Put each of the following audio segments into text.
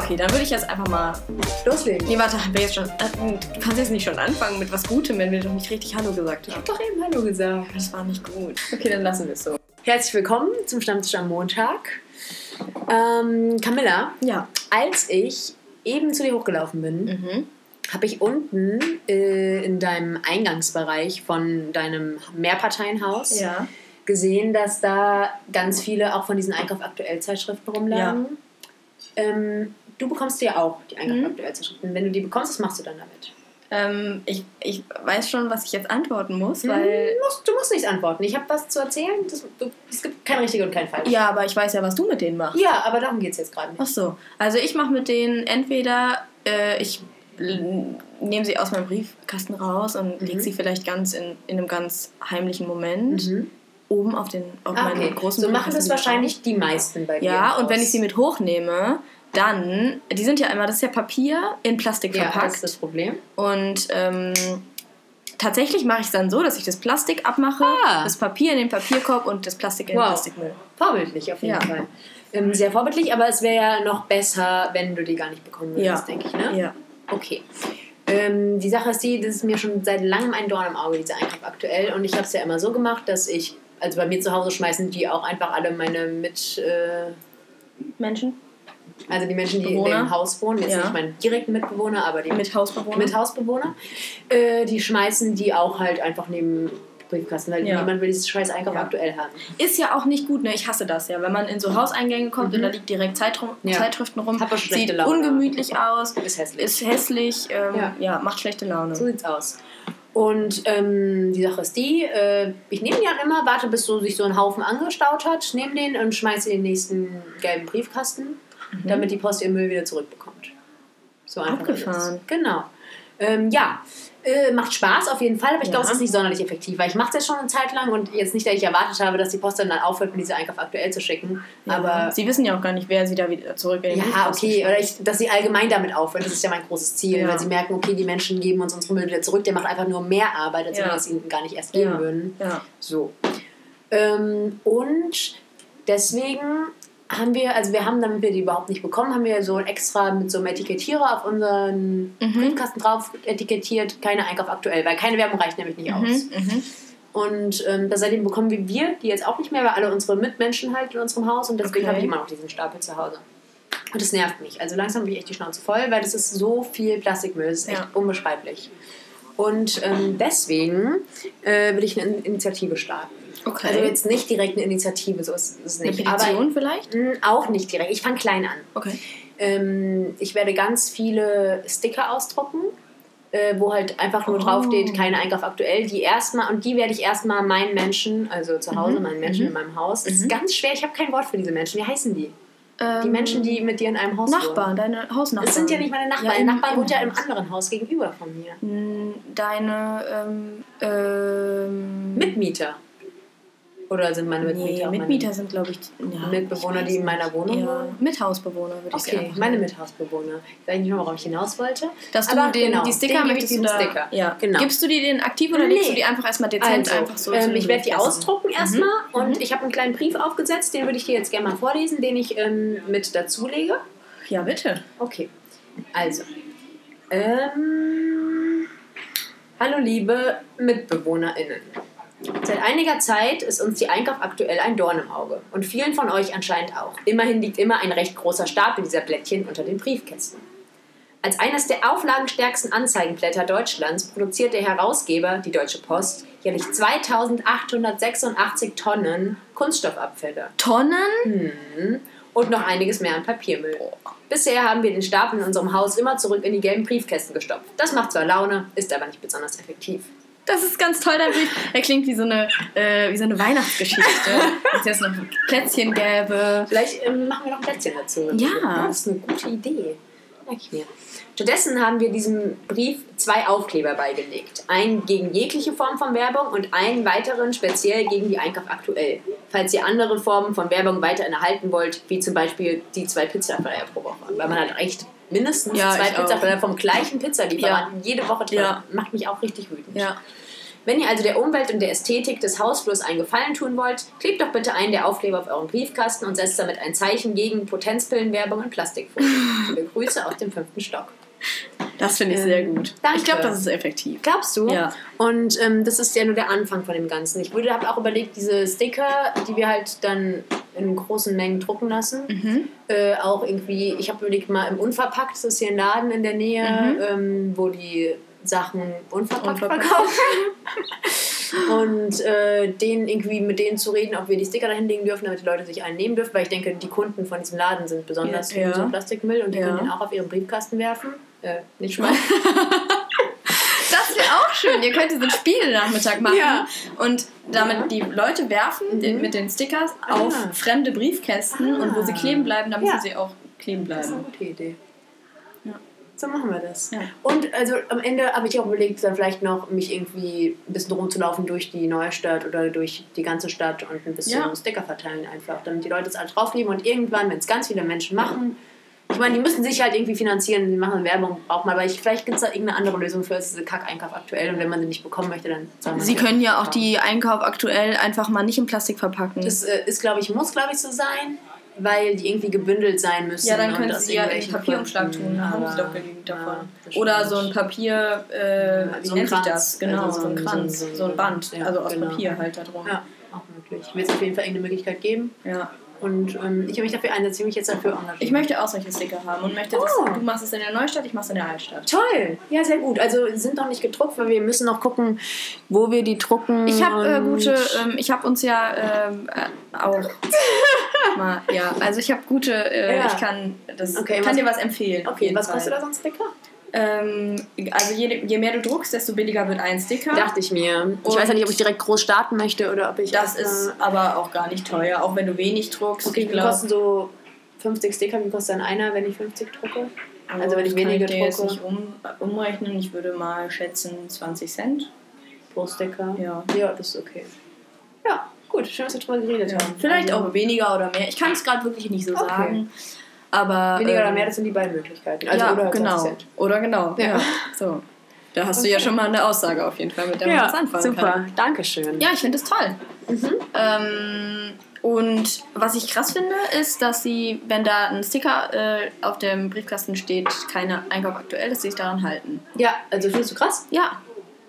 Ja, okay, dann würde ich jetzt einfach mal. Loslegen. Nee, warte, haben wir jetzt schon. äh, Du kannst jetzt nicht schon anfangen mit was Gutem, wenn wir doch nicht richtig Hallo gesagt Ich haben. hab doch eben Hallo gesagt. Das war nicht gut. Okay, dann lassen wir es so. Herzlich willkommen zum Stammtisch am Montag. Ähm, Camilla, Ja. als ich eben zu dir hochgelaufen bin, Mhm. habe ich unten äh, in deinem Eingangsbereich von deinem Mehrparteienhaus Ja. gesehen, dass da ganz viele auch von diesen Einkauf aktuell Zeitschriften rumlagen. Ähm, du bekommst dir auch die Einkauf Mhm. Wenn du die bekommst, was machst du dann damit? Ähm, ich, ich weiß schon, was ich jetzt antworten muss, Weil weil. du, musst, du musst nichts antworten. Ich habe was zu erzählen. Das, du, es gibt kein richtig und kein falsch. Ja, aber ich weiß ja, was du mit denen machst. Ja, aber darum geht es jetzt gerade Ach nicht. so. Also ich mache mit denen entweder, äh, ich nehme sie aus meinem Briefkasten raus und Mhm. lege sie vielleicht ganz in, in einem ganz heimlichen Moment Mhm. oben auf den auf Ah, meinen okay. großen So machen das wahrscheinlich die meisten bei dir. Ja, und wenn ich sie mit hochnehme, dann, die sind ja immer, das ist ja Papier in Plastik Ja, das verpackt. ist das Problem. Und ähm, tatsächlich mache ich es dann so, dass ich das Plastik abmache, Ah. das Papier in den Papierkorb und das Plastik in den Wow. Plastikmüll. Vorbildlich auf jeden Ja. Fall. Ähm, sehr vorbildlich, aber es wäre ja noch besser, wenn du die gar nicht bekommen würdest, Ja. denke ich, ne? Ja. Okay. Ähm, die Sache ist die, das ist mir schon seit langem ein Dorn im Auge, dieser Einkauf aktuell. Und ich habe es ja immer so gemacht, dass ich, also bei mir zu Hause schmeißen die auch einfach alle meine mit, äh, Menschen also die Menschen, die Bewohner? in dem Haus wohnen, jetzt Ja. nicht meine direkten Mitbewohner, aber die mit Hausbewohnern. mit Hausbewohner, äh, die schmeißen die auch halt einfach neben Briefkasten, weil Ja. niemand will dieses scheiß Einkauf Ja. aktuell haben. Ist ja auch nicht gut, ne? Ich hasse das ja. Wenn man in so Hauseingänge kommt und da liegt direkt Zeitru Mhm. Ja. Zeitschriften rum, sieht Laune. ungemütlich aus, Ist hässlich. ist hässlich, ähm, Ja. macht schlechte Laune. So sieht's aus. Und ähm, die Sache ist die, äh, ich nehme den halt immer, warte, bis so sich so ein Haufen angestaut hat, nehme den und schmeiße in den nächsten gelben Briefkasten, Mhm. damit die Post ihren Müll wieder zurückbekommt. So einfach. Abgefahren. Genau. Ähm, ja, äh, macht Spaß auf jeden Fall, aber ich Ja. glaube, es ist nicht sonderlich effektiv, weil ich mache es jetzt schon eine Zeit lang und jetzt nicht, dass ich erwartet habe, dass die Post dann, dann aufhört, mir diese Einkauf aktuell zu schicken. Ja. Aber sie wissen ja auch gar nicht, wer sie da wieder zurück in den ja, okay, oder ich, dass sie allgemein damit aufhören, das ist ja mein großes Ziel, Ja. weil sie merken, okay, die Menschen geben uns unsere Müll wieder zurück, der macht einfach nur mehr Arbeit, als wenn wir es ihnen gar nicht erst geben würden. Ja. So. Ähm, und deswegen haben wir, also wir haben, damit wir die überhaupt nicht bekommen, haben wir so extra mit so einem Etikettierer auf unseren Mhm. Briefkasten drauf etikettiert, keine Einkauf aktuell, weil keine Werbung reicht nämlich nicht aus. Mhm. Mhm. Und ähm, seitdem bekommen wir, wir die jetzt auch nicht mehr, weil alle unsere Mitmenschen halt in unserem Haus und deswegen Okay. habe ich immer noch diesen Stapel zu Hause. Und das nervt mich. Also langsam habe ich echt die Schnauze voll, weil das ist so viel Plastikmüll, das ist echt Ja. unbeschreiblich. Und ähm, deswegen äh, will ich eine In- Initiative starten. Okay. Also jetzt nicht direkt eine Initiative, so ist es Eine nicht. Petition Aber vielleicht? mh, auch nicht direkt. Ich fange klein an. Okay. Ähm, ich werde ganz viele Sticker ausdrucken, äh, wo halt einfach nur Oh. draufsteht, keine Einkauf aktuell. Die erstmal, und die werde ich erstmal meinen Menschen, also zu Hause, Mhm. meinen Menschen Mhm. in meinem Haus. Es Mhm. ist ganz schwer, ich habe kein Wort für diese Menschen. Wie heißen die? Die Ähm, Menschen, die mit dir in einem Haus Nachbarn, wohnen. deine Hausnachbarn. Das sind ja nicht meine Nachbarn. Ja, Nachbar wohnt ja im anderen Haus gegenüber von mir. Mm, Deine ähm, ähm, Mitmieter. Oder sind meine Mitmieter nee, auch meine- Mitmieter sind, glaube ich, ja, Mitbewohner, ich die in meiner. Wohnung ja, wohnen? Mithausbewohner würde ich Okay, sagen. meine Mithausbewohner. Ich weiß nicht mehr, worauf ich hinaus wollte. Dass du Aber den, genau, die Sticker möchtest du da, Sticker. Ja. Genau. Gibst du die den aktiv oder legst Nee. du die einfach erstmal dezent Also, einfach so ähm, ich werde die ausdrucken erstmal Mhm. und Mhm. ich habe einen kleinen Brief aufgesetzt, den würde ich dir jetzt gerne mal vorlesen, den ich ähm, mit dazulege. Ja, bitte. Okay, also. Ähm, hallo liebe MitbewohnerInnen. Seit einiger Zeit ist uns die Einkauf aktuell ein Dorn im Auge und vielen von euch anscheinend auch. Immerhin liegt immer ein recht großer Stapel dieser Blättchen unter den Briefkästen. Als eines der auflagenstärksten Anzeigenblätter Deutschlands produziert der Herausgeber, die Deutsche Post, jährlich 2886 Tonnen Kunststoffabfälle. Tonnen? Mhm. Und noch einiges mehr an Papiermüll. Bisher haben wir den Stapel in unserem Haus immer zurück in die gelben Briefkästen gestopft. Das macht zwar Laune, ist aber nicht besonders effektiv. Das ist ganz toll, dein Brief. Er klingt wie so eine, äh, wie so eine Weihnachtsgeschichte. Wenn es jetzt noch Plätzchen gäbe. Vielleicht ähm, machen wir noch Plätzchen dazu. Ja. Das ist eine gute Idee. Merke ich mir. Stattdessen haben wir diesem Brief zwei Aufkleber beigelegt. Einen gegen jegliche Form von Werbung und einen weiteren speziell gegen die Einkauf aktuell. Falls ihr andere Formen von Werbung weiterhin erhalten wollt, wie zum Beispiel die zwei Pizzaverleiher pro Woche. Weil man hat echt mindestens Ja, zwei. Pizzaverleiher vom gleichen Pizzalieferanten jede Woche drin. Ja. Macht mich auch richtig wütend. Wenn ihr also der Umwelt und der Ästhetik des Hausflurs einen Gefallen tun wollt, klebt doch bitte einen der Aufkleber auf euren Briefkasten und setzt damit ein Zeichen gegen Potenzpillenwerbung und Plastikfolie. Viele Grüße aus dem fünften Stock. Das finde ich sehr gut. danke. Ich glaube, das ist effektiv. Glaubst du? Ja. Und ähm, das ist ja nur der Anfang von dem Ganzen. Ich habe auch überlegt, diese Sticker, die wir halt dann in großen Mengen drucken lassen, Mhm. äh, auch irgendwie, ich habe überlegt, mal im Unverpackt, das ist hier ein Laden in der Nähe, ähm, wo die Sachen unverpackt, Mhm. Unverpackt. verkaufen. Und äh, denen irgendwie mit denen zu reden, ob wir die Sticker dahin legen dürfen, damit die Leute sich einen nehmen dürfen, weil ich denke, die Kunden von diesem Laden sind besonders Ja. gegen so Plastikmüll und die Ja. können den auch auf ihren Briefkasten werfen. Äh, nicht mal. Schön. Ihr könnt diesen Spielnachmittag machen Ja. und damit Ja. die Leute werfen den, mit den Stickers auf Ah. fremde Briefkästen und wo sie Ah. kleben bleiben, dann Ja. müssen sie auch kleben Das ist eine bleiben. gute Idee. Ja. So machen wir das. Ja. Und also am Ende habe ich auch überlegt, dann vielleicht noch mich irgendwie ein bisschen rumzulaufen durch die neue Stadt oder durch die ganze Stadt und ein bisschen Ja. Sticker verteilen einfach, damit die Leute es alle draufkleben und irgendwann, wenn es ganz viele Menschen machen, ich meine, die müssen sich halt irgendwie finanzieren, die machen Werbung auch mal, aber ich, vielleicht gibt es da irgendeine andere Lösung für diese Kack-Einkauf aktuell und wenn man sie nicht bekommen möchte, dann soll man Sie können ja auch die Einkauf aktuell einfach mal nicht in Plastik verpacken. Das äh, ist, glaube ich, muss, glaube ich, so sein, weil die irgendwie gebündelt sein müssen. ja, dann können Sie ja in Papierumschlag tun. Da haben Sie doch genügend ja, davon. das Oder so ein Papier, äh, wie so ein nennt sich Kranz. das? Genau, Also so ein so ein- Kranz, so ein- so ein Band, ja, also aus genau. Papier halt da drum. Ja, auch möglich. Wird es auf jeden Fall irgendeine Möglichkeit geben. Ja. Und ähm, ich habe mich dafür einsetzen, mich jetzt dafür engagieren. Ich möchte auch solche Sticker haben und möchte, dass Oh. du machst es in der Neustadt, ich mach's in der Altstadt. Toll! Ja, sehr gut. Also sind noch nicht gedruckt, weil wir müssen noch gucken, wo wir die drucken. Ich habe äh, gute, ähm, ich habe uns ja ähm, äh, auch mal, ja, also ich habe gute, äh, Ja. ich kann, das Okay, kann was- dir was empfehlen. Okay, was kostet da so ein Sticker? Ähm, also je, je mehr du druckst, desto billiger wird ein Sticker. Dachte ich mir. Ich Und- weiß ja nicht, ob ich direkt groß starten möchte oder ob ich. Das ist aber auch gar nicht teuer, auch wenn du wenig druckst. Okay, glaub, kosten so 50 Sticker? Wie kostet dann einer, wenn ich 50 drucke? Also wenn ich das kann wenige ich dir jetzt drucke nicht um, umrechnen, ich würde mal schätzen 20 Cent. pro Sticker. Ja. Ja, das ist okay. Ja, gut. Schön, dass wir drüber geredet haben. Vielleicht Also, auch weniger oder mehr. Ich kann es gerade wirklich nicht so Okay. sagen. Aber Weniger oder ähm, mehr, das sind die beiden Möglichkeiten. Also ja, oder 20 genau. Cent. Oder genau. Ja. Ja. So. Da hast du ja schon mal eine Aussage auf jeden Fall, mit der man was anfangen super. kann. Dankeschön. Ja, ich finde es toll. Mhm. Ähm, und was ich krass finde, ist, dass sie, wenn da ein Sticker äh, auf dem Briefkasten steht, keine Einkauf aktuell, dass sie sich daran halten. Ja, also findest du krass? Ja,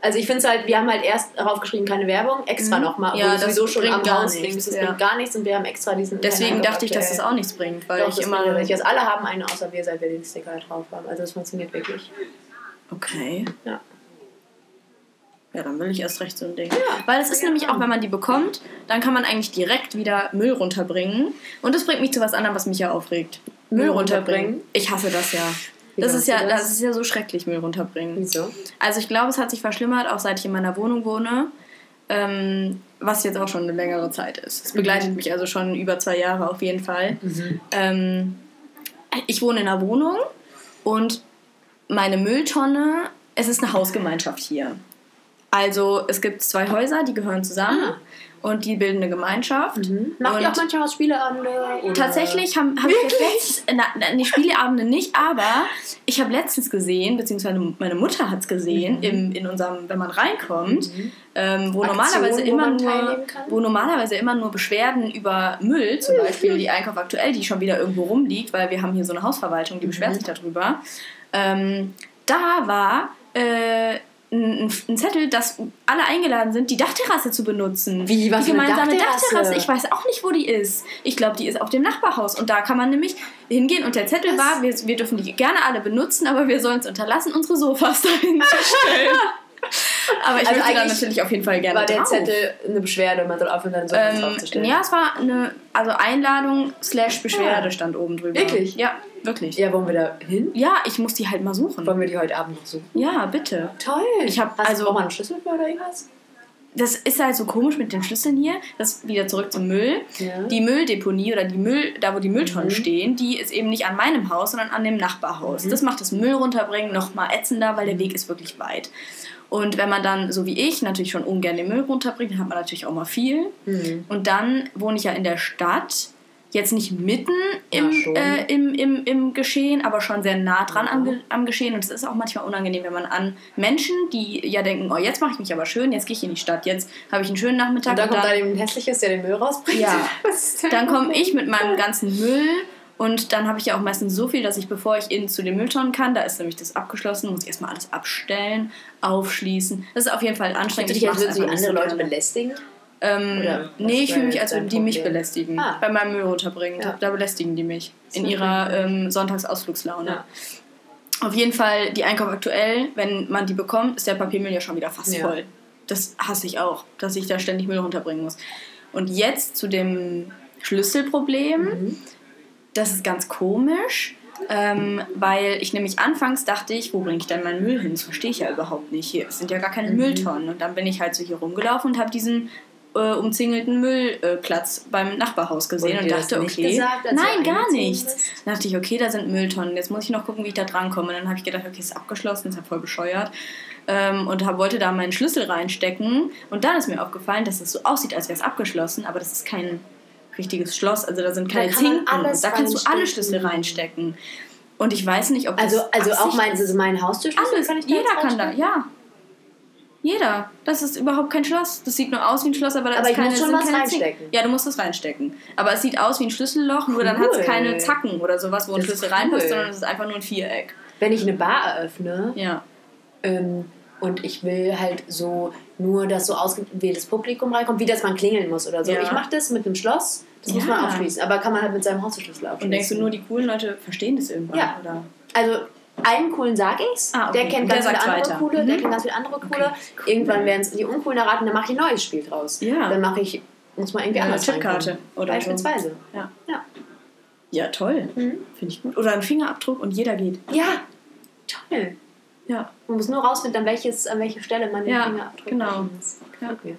Also ich finde es halt, wir haben halt erst darauf geschrieben, keine Werbung, extra Mhm. nochmal, Ja, das sowieso schon bringt am nichts, links, das ja. bringt gar nichts und wir haben extra diesen deswegen dachte ich, dass das auch nichts bringt, weil Doch, ich das immer. bringt richtig. Also alle haben einen, außer wir, seit wir den Sticker drauf haben. Also das funktioniert wirklich. Okay. Ja. Ja, dann will ich erst recht so ein Ding. Weil es ist nämlich auch, wenn man die bekommt, dann kann man eigentlich direkt wieder Müll runterbringen. Und das bringt mich zu was anderem, was mich ja aufregt. Müll runterbringen? Ich hasse das ja. Wie Das ist ja, das? das ist ja so schrecklich, Müll runterbringen. Wieso? Also ich glaube, es hat sich verschlimmert, auch seit ich in meiner Wohnung wohne. Ähm, was jetzt auch schon eine längere Zeit ist. Es begleitet mich also schon über zwei Jahre auf jeden Fall. Ähm, ich wohne in einer Wohnung und meine Mülltonne, es ist eine Hausgemeinschaft hier. Also es gibt zwei Häuser, die gehören zusammen Ah. Und die bilden eine Gemeinschaft. Macht ihr Und auch manchmal was Spieleabende? Oder? Tatsächlich habe hab ich letztens, na, na, die Spieleabende nicht, aber ich habe letztens gesehen, beziehungsweise meine Mutter hat es gesehen, Mhm. im, in unserem, wenn man reinkommt, ähm, wo, Aktion, normalerweise wo immer man nur, wo normalerweise immer nur Beschwerden über Müll, zum Beispiel die Einkauf aktuell, die schon wieder irgendwo rumliegt, weil wir haben hier so eine Hausverwaltung, die beschwert sich darüber. Ähm, da war äh, ein, ein Zettel, dass alle eingeladen sind, die Dachterrasse zu benutzen. Wie, was die gemeinsame Dachterrasse? Dachterrasse. Ich weiß auch nicht, wo die ist. Ich glaube, die ist auf dem Nachbarhaus. Und da kann man nämlich hingehen. Und der Zettel Was? war, wir, wir dürfen die gerne alle benutzen, aber wir sollen es unterlassen, unsere Sofas dahin zu stellen. aber ich Also da eigentlich natürlich auf jeden Fall gerne War der drauf. Zettel eine Beschwerde, man soll aufhören, dann so ähm, draufzustellen? ja, es war eine also Einladung slash Beschwerde Ah. stand oben drüber. Wirklich? Ja, wirklich. Ja, wollen wir da hin? Ja, ich muss die halt mal suchen. Wollen wir die heute Abend noch suchen? Ja, bitte. Toll. Ich hab- Hast also- du auch mal einen Schlüssel für oder irgendwas? Das ist halt so komisch mit den Schlüsseln hier. Das wieder zurück zum Müll. Ja. Die Mülldeponie oder die Müll, da wo die Mülltonnen Mhm. stehen, die ist eben nicht an meinem Haus, sondern an dem Nachbarhaus. Mhm. Das macht das Müll runterbringen noch mal ätzender, weil der Weg ist wirklich weit. Und wenn man dann, so wie ich, natürlich schon ungern den Müll runterbringt, dann hat man natürlich auch mal viel. Mhm. Und dann wohne ich ja in der Stadt jetzt nicht mitten im, äh, im, im, im Geschehen, aber schon sehr nah dran am, Ge- am Geschehen. Und es ist auch manchmal unangenehm, wenn man an Menschen, die ja denken, oh, jetzt mache ich mich aber schön, jetzt gehe ich in die Stadt, jetzt habe ich einen schönen Nachmittag. Und dann kommt dann, da jemand Hässliches, der den Müll rausbringt. Ja. Dann komme ich mit meinem ganzen Müll und dann habe ich ja auch meistens so viel, dass ich, bevor ich in zu den Mülltonnen kann, da ist nämlich das abgeschlossen, muss ich erstmal alles abstellen, aufschließen. Das ist auf jeden Fall anstrengend. Ich die nicht andere Leute belästigen? Ähm, nee, ich fühle mich, als würden die mich belästigen. Ah. Bei meinem Müll runterbringen. Ja. Da belästigen die mich. In ihrer ähm, Sonntagsausflugslaune. Ja. Auf jeden Fall, die Einkauf aktuell, wenn man die bekommt, ist der Papiermüll ja schon wieder fast Ja. voll. Das hasse ich auch, dass ich da ständig Müll runterbringen muss. Und jetzt zu dem Schlüsselproblem. Mhm. Das ist ganz komisch. Ähm, weil ich nämlich anfangs dachte ich, wo bringe ich denn meinen Müll hin? Das verstehe ich ja überhaupt nicht. Hier sind ja gar keine Mhm. Mülltonnen. Und dann bin ich halt so hier rumgelaufen und habe diesen äh, umzingelten Müllplatz beim Nachbarhaus gesehen und das dachte, okay, gesagt, nein, gar nichts. bist? Dann dachte ich, okay, da sind Mülltonnen. Jetzt muss ich noch gucken, wie ich da drankomme. Und dann habe ich gedacht, okay, ist abgeschlossen, ist ja voll bescheuert. Ähm, und hab, wollte da meinen Schlüssel reinstecken. Und dann ist mir aufgefallen, dass es so aussieht, als wäre es abgeschlossen, aber das ist kein richtiges Schloss. Also da sind Da keine man Zinken. Da kannst du alle. Schlüssel reinstecken. Und ich weiß nicht, ob das Also, also auch mein, ist. also mein Haustürschlüssel Alles, kann ich da jeder kann da, ja. Jeder. Das ist überhaupt kein Schloss. Das sieht nur aus wie ein Schloss, aber da Aber ist ich keine, muss schon was keine reinstecken. Ja, du musst das reinstecken. Aber es sieht aus wie ein Schlüsselloch, nur dann Cool. hat es keine Zacken oder sowas, wo ein Das ist Schlüssel reinpasst, cool. sondern es ist einfach nur ein Viereck. Wenn ich eine Bar eröffne Ja. ähm, und ich will halt so nur, dass so ausgewähltes Publikum reinkommt, wie das man klingeln muss oder so. Ja. Ich mache das mit einem Schloss, das muss Ja. man aufschließen. Aber kann man halt mit seinem Haustürschlüssel aufschließen. Und denkst du nur, die coolen Leute verstehen das irgendwann? Ja. Oder? Also einen coolen sag ich's, Ah, okay. der kennt Und der ganz viele andere weiter. coole, der Mhm. kennt ganz viele andere coole. Okay. Irgendwann werden es die uncoolen erraten, dann mache ich ein neues Spiel draus. Ja. Dann mache ich, muss man irgendwie Eine anders Chipkarte reinkommen. oder Beispielsweise. so. Ja. Ja. Ja, toll. Mhm. Finde ich gut. Oder ein Fingerabdruck und jeder geht. Ja, toll. Ja. Man muss nur rausfinden, an, welches, an welche Stelle man den Ja, Fingerabdruck genau. muss. Ja. Okay.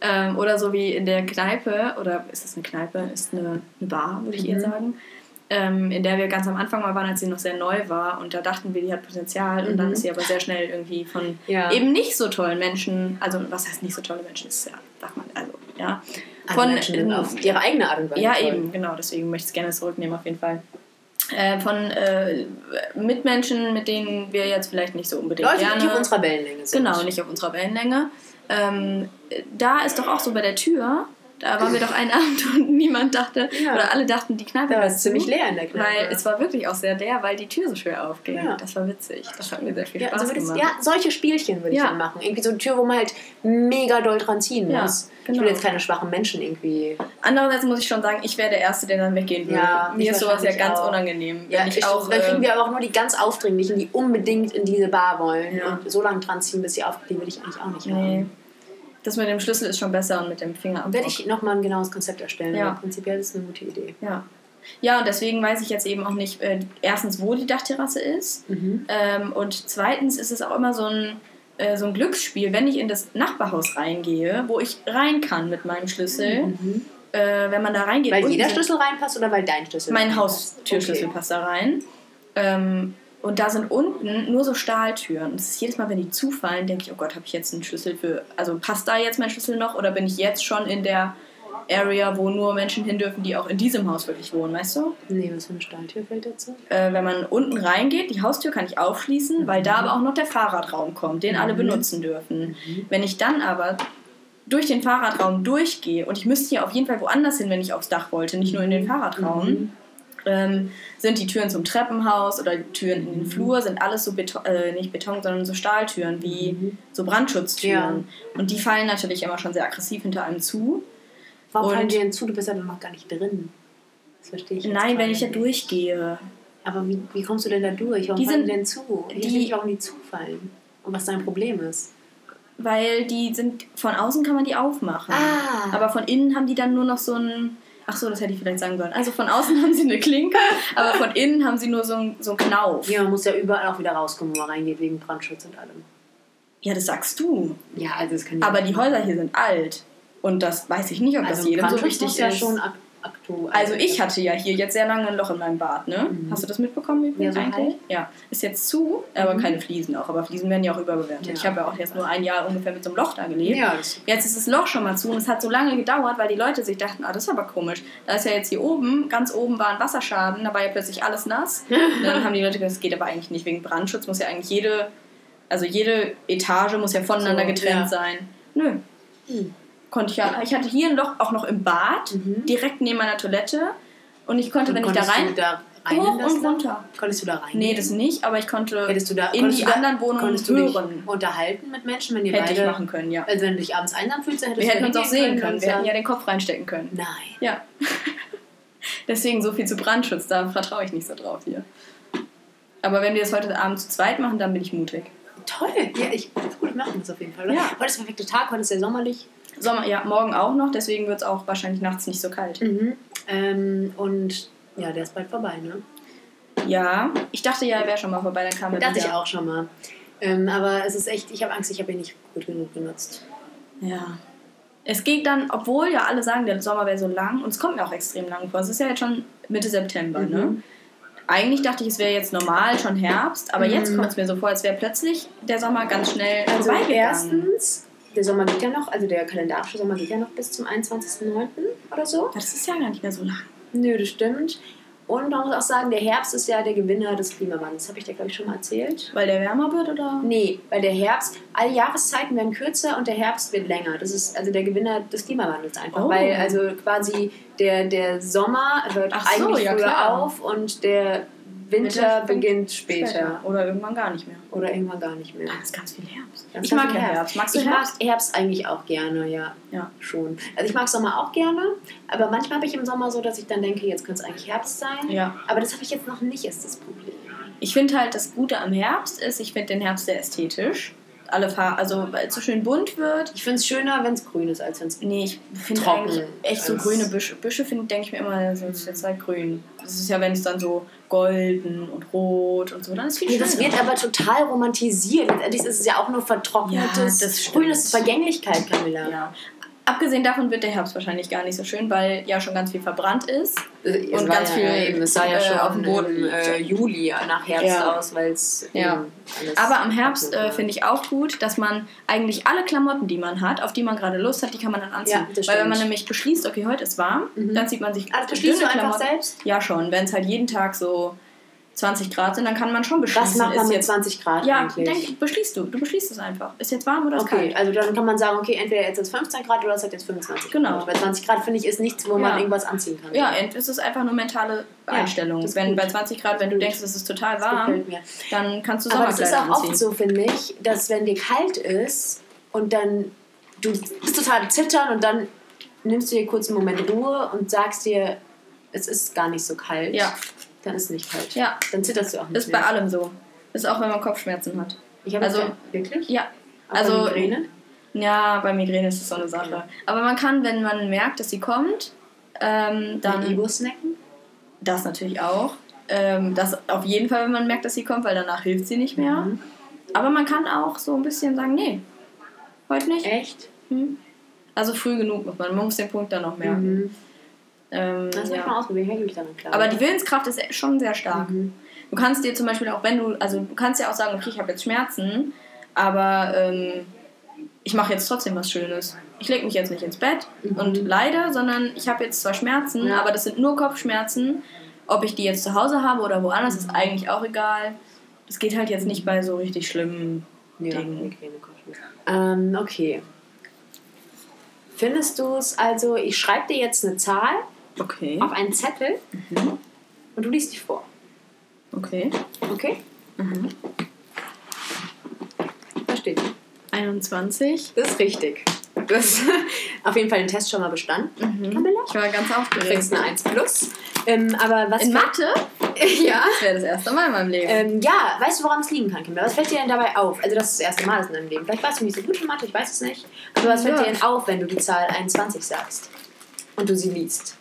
Ähm, oder so wie in der Kneipe, oder ist das eine Kneipe? Ist eine, eine Bar, würde ich eher Mhm. sagen. Ähm, in der wir ganz am Anfang mal waren, als sie noch sehr neu war. Und da dachten wir, die hat Potenzial. Und dann Mhm. ist sie aber sehr schnell irgendwie von Ja. eben nicht so tollen Menschen, also was heißt nicht so tolle Menschen, ist ja, darf man, also, ja. Andere Menschen sind auf ihre eigene Art und Weise. Ja, toll. eben, genau, deswegen möchte ich es gerne zurücknehmen, auf jeden Fall. Äh, von äh, Mitmenschen, mit denen wir jetzt vielleicht nicht so unbedingt Leute, gerne. die auf unserer Wellenlänge sind. Genau, nicht auf unserer Wellenlänge. Ähm, da ist doch auch so bei der Tür, da waren wir doch einen Abend und niemand dachte, Ja. oder alle dachten, die Kneipe war ziemlich leer in der Kneipe. Weil es war wirklich auch sehr leer, weil die Tür so schwer aufging. Ja. Das war witzig. Das hat mir sehr viel ja, Spaß also würdest, gemacht. ja, solche Spielchen würde ich Ja. dann machen. Irgendwie so eine Tür, wo man halt mega doll dran ziehen Ja, muss. Ich genau. will jetzt keine schwachen Menschen irgendwie. Andererseits muss ich schon sagen, ich wäre der Erste, der dann weggehen würde. Ja, Mir ich ist sowas ja ganz auch. unangenehm. Ja, ich, ich auch. dann kriegen äh, wir aber auch nur die ganz Aufdringlichen, die unbedingt in diese Bar wollen Ja. und so lange dran ziehen, bis sie aufgehen, würde ich eigentlich auch nicht nee. haben. Das mit dem Schlüssel ist schon besser und mit dem Fingerabdruck. Werde ich nochmal ein genaues Konzept erstellen. Ja. aber Prinzipiell ist es eine gute Idee. Ja. Ja, und deswegen weiß ich jetzt eben auch nicht, äh, erstens, wo die Dachterrasse ist. Mhm. Ähm, und zweitens ist es auch immer so ein, äh, so ein Glücksspiel, wenn ich in das Nachbarhaus reingehe, wo ich rein kann mit meinem Schlüssel. Mhm. Äh, wenn man da reingeht. Weil jeder Schlüssel reinpasst oder weil dein Schlüssel Mein? Haustürschlüssel Okay. passt da rein. Ähm, und da sind unten nur so Stahltüren. Und das ist jedes Mal, wenn die zufallen, denke ich, oh Gott, habe ich jetzt einen Schlüssel für. Also passt da jetzt mein Schlüssel noch oder bin ich jetzt schon in der Area, wo nur Menschen hin dürfen, die auch in diesem Haus wirklich wohnen, weißt du? Nee, was für eine Stahltür fällt dazu? Äh, wenn man unten reingeht, die Haustür kann ich aufschließen, weil da aber auch noch der Fahrradraum kommt, den alle Mhm. benutzen dürfen. Wenn ich dann aber durch den Fahrradraum durchgehe und ich müsste ja auf jeden Fall woanders hin, wenn ich aufs Dach wollte, nicht nur in den Fahrradraum, Mhm. Ähm, sind die Türen zum Treppenhaus oder die Türen in den Mhm. Flur sind alles so Beton, äh, nicht Beton, sondern so Stahltüren wie Mhm. so Brandschutztüren. Und die fallen natürlich immer schon sehr aggressiv hinter einem zu. Warum Und- fallen die denn zu? Du bist ja noch gar nicht drin. Das verstehe ich Nein, wenn ich da nicht. durchgehe. Aber wie, wie kommst du denn da durch? Warum Die fallen sind- die denn zu? Ich die- verstehe nicht, warum die zufallen. Und was dein Problem ist. Weil die sind, von außen kann man die aufmachen. Ah. Aber von innen haben die dann nur noch so ein. Ach so, das hätte ich vielleicht sagen sollen. Also von außen haben sie eine Klinke, aber von innen haben sie nur so ein, so Knauf. Ja, man muss ja überall auch wieder rauskommen, wo man reingeht, wegen Brandschutz und allem. Ja, das sagst du. Ja, also es kann ja Aber die Häuser hier sind alt. Und das weiß ich nicht, ob also das jedem so wichtig muss ja ist. schon aktuell? Also ich hatte ja hier jetzt sehr lange ein Loch in meinem Bad, ne? Mhm. Hast du das mitbekommen übrigens Ja, so eigentlich? halb. Ja. Ist jetzt zu, aber Mhm. keine Fliesen auch. Aber Fliesen werden ja auch überbewertet. Ja. Ich habe ja auch jetzt nur ein Jahr ungefähr mit so einem Loch da gelebt. Ja, Jetzt ist das Loch schon mal zu und es hat so lange gedauert, weil die Leute sich dachten, ah, das ist aber komisch. Da ist ja jetzt hier oben, ganz oben war ein Wasserschaden, da war ja plötzlich alles nass. Und dann haben die Leute gesagt, das geht aber eigentlich nicht wegen Brandschutz, muss ja eigentlich jede, also jede Etage muss ja voneinander So, getrennt ja. sein. Nö. Hm. Konnte ich ja, ich hatte hier ein Loch auch noch im Bad, Mhm. direkt neben meiner Toilette. Und ich konnte, Und wenn ich da rein, du da rein hoch und runter. Konntest du da rein? Nee, das nicht, aber ich konnte Hättest du da, in konntest die du da, anderen Wohnungen konntest du dich hören. unterhalten mit Menschen, wenn ihr Hätte ich beide... machen können, ja. Also wenn du dich abends einsam fühlst, dann hättest Wir du hätten uns auch sehen können. und Wir hätten ja den Kopf reinstecken können. Nein. Ja. Deswegen so viel zu Brandschutz, da vertraue ich nicht so drauf hier. Aber wenn wir das heute Abend zu zweit machen, dann bin ich mutig. Toll. Ja, ich, gut, wir machen das auf jeden Fall. Oder? Ja. Heute ist der perfekte Tag, heute ist sehr sommerlich. Sommer, ja, morgen auch noch, deswegen wird es auch wahrscheinlich nachts nicht so kalt. Mhm. Ähm, und ja, der ist bald vorbei, ne? Ja, ich dachte ja, er wäre schon mal vorbei, dann kam er Dachte wieder. ich auch schon mal. Ähm, aber es ist echt, ich habe Angst, ich habe ihn nicht gut genug benutzt. Ja. Es geht dann, obwohl ja alle sagen, der Sommer wäre so lang, und es kommt mir auch extrem lang vor. Es ist ja jetzt schon Mitte September, Mhm. ne? Eigentlich dachte ich, es wäre jetzt normal, schon Herbst, aber jetzt Mhm. kommt es mir so vor, als wäre plötzlich der Sommer ganz schnell Also vorbeigegangen. erstens, der Sommer geht ja noch, also der kalendarische Sommer geht ja noch bis zum 21.09. oder so. Das ist ja gar nicht mehr so lang. Nö, das stimmt. Und man muss auch sagen, der Herbst ist ja der Gewinner des Klimawandels. Habe ich dir, glaube ich, schon mal erzählt. Weil der wärmer wird, oder? Nee, weil der Herbst, alle Jahreszeiten werden kürzer und der Herbst wird länger. Das ist also der Gewinner des Klimawandels einfach. Oh. Weil also quasi der, der Sommer hört Ach so, eigentlich ja, früher klar. auf und der Winter Winter beginnt später. Oder irgendwann gar nicht mehr. Oder irgendwann gar nicht mehr. Ah, das ist ganz viel Herbst. Ganz ich mag ja Herbst. Magst du ich Herbst? mag Herbst eigentlich auch gerne, ja. Ja. Schon. Also ich mag Sommer auch gerne, aber manchmal habe ich im Sommer so, dass ich dann denke, jetzt könnte es eigentlich Herbst sein. Ja. Aber das habe ich jetzt noch nicht, ist das Problem. Ich finde halt, das Gute am Herbst ist, ich finde den Herbst sehr ästhetisch. Alle Farben, also weil es so schön bunt wird. Ich finde es schöner, wenn es grün ist, als wenn es Nee, ich finde Trocken eigentlich echt so grüne Büsche. Büsche finde denke ich mir immer, ist jetzt halt grün. Das ist ja, wenn es dann so golden und rot und so, dann ist viel Ja, schöner. das wird aber total romantisiert. Letztendlich ist es ja auch nur vertrocknetes Ja, das stimmt. Vergänglichkeit, Camilla. ja. Abgesehen davon wird der Herbst wahrscheinlich gar nicht so schön, weil ja schon ganz viel verbrannt ist. Äh, es Und ganz ja, viel, eben, es sah ja äh, schon auf dem Boden liegt. äh, Juli nach Herbst Ja. aus, weil es Ja. Aber am Herbst äh, finde ich auch gut, dass man eigentlich alle Klamotten, die man hat, auf die man gerade Lust hat, die kann man dann anziehen. Ja, Weil wenn man nämlich beschließt, okay, heute ist warm, Mhm. dann zieht man sich das beschließt du einfach Klamotten- selbst? Ja, schon. Wenn es halt jeden Tag so 20 Grad sind, dann kann man schon beschließen. Was macht man ist mit jetzt, 20 Grad Ja, eigentlich? denk, beschließt du. Du beschließt es einfach. Ist jetzt warm oder ist Okay, kalt? also dann kann man sagen, okay, entweder jetzt ist 15 Grad oder es hat jetzt 25 Genau. Grad. Weil 20 Grad, finde ich, ist nichts, wo Ja. man irgendwas anziehen kann. Ja, es ist einfach nur mentale Ja, Einstellung. wenn gut. bei 20 Grad, wenn du denkst, es ist total warm, dann kannst du Aber es ist Sommerkleider auch anziehen. oft so, finde ich, dass wenn dir kalt ist und dann du bist total zittern und dann nimmst du dir kurz einen Moment Ruhe und sagst dir, es ist gar nicht so kalt, Ja. Dann ist es nicht kalt. Ja, Dann zitterst du auch nicht ist mehr. bei allem so. Ist auch, wenn man Kopfschmerzen hat. Ich habe also- wirklich? Ja, Aber also Migräne? Ja, bei Migräne ist das so eine Sache. Aber man kann, wenn man merkt, dass sie kommt, ähm, Dann dann Ibo snacken? das natürlich auch. Ähm, das auf jeden Fall, wenn man merkt, dass sie kommt, weil danach hilft sie nicht mehr. Mhm. Aber man kann auch so ein bisschen sagen, nee, heute nicht. Echt? Hm. Also früh genug muss man. Man muss den Punkt dann noch merken. Mhm. Ähm, Das muss ich ja. mal ausprobieren, hätte ich dann klar. Aber die Willenskraft ist schon sehr stark. Mhm. Du kannst dir zum Beispiel auch, wenn du, also du kannst ja auch sagen, okay, ich habe jetzt Schmerzen, aber ähm, ich mache jetzt trotzdem was Schönes. Ich lege mich jetzt nicht ins Bett Mhm. und leide, sondern ich habe jetzt zwar Schmerzen, Ja. aber das sind nur Kopfschmerzen. Ob ich die jetzt zu Hause habe oder woanders, ist eigentlich auch egal. Das geht halt jetzt nicht bei so richtig schlimmen Ja, Dingen. Ähm, okay. Findest du es also, ich schreibe dir jetzt eine Zahl Okay. auf einen Zettel Mhm. und du liest die vor. Okay. Okay? Mhm. Da steht die. 21. Das ist richtig. Du hast auf jeden Fall den Test schon mal bestanden. Mhm. Camilla? Ich war ganz Du aufgeregt. kriegst eine 1 plus. Ähm, aber was In Mathe? ja. Das wäre das erste Mal in meinem Leben. Ähm, ja, weißt du, woran es liegen kann, Camilla? Was fällt dir denn dabei auf? Also, das ist das erste Mal in deinem Leben. Vielleicht warst du nicht so gut in Mathe, ich weiß es nicht. Aber was fällt Ja. dir denn auf, wenn du die Zahl 21 sagst und du sie liest?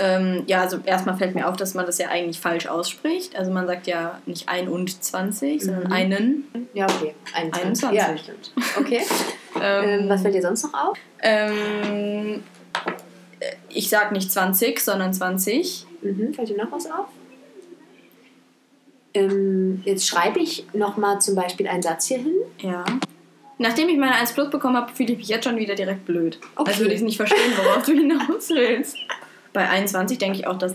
Ähm, ja, also erstmal fällt mir auf, dass man das ja eigentlich falsch ausspricht. Also man sagt ja nicht ein und 20, sondern Mhm. einen. Ja, okay. 21. 21. Ja, stimmt. Okay. ähm, was fällt dir sonst noch auf? Ähm, äh, ich sag nicht 20, sondern 20. Mhm. Fällt dir noch was auf? Ähm, jetzt schreibe ich nochmal zum Beispiel einen Satz hier hin. Ja. Nachdem ich meine 1 Plus bekommen habe, fühle ich mich jetzt schon wieder direkt blöd. Okay. Als würde ich nicht verstehen, worauf du hinaus willst. Bei 21 denke ich auch, dass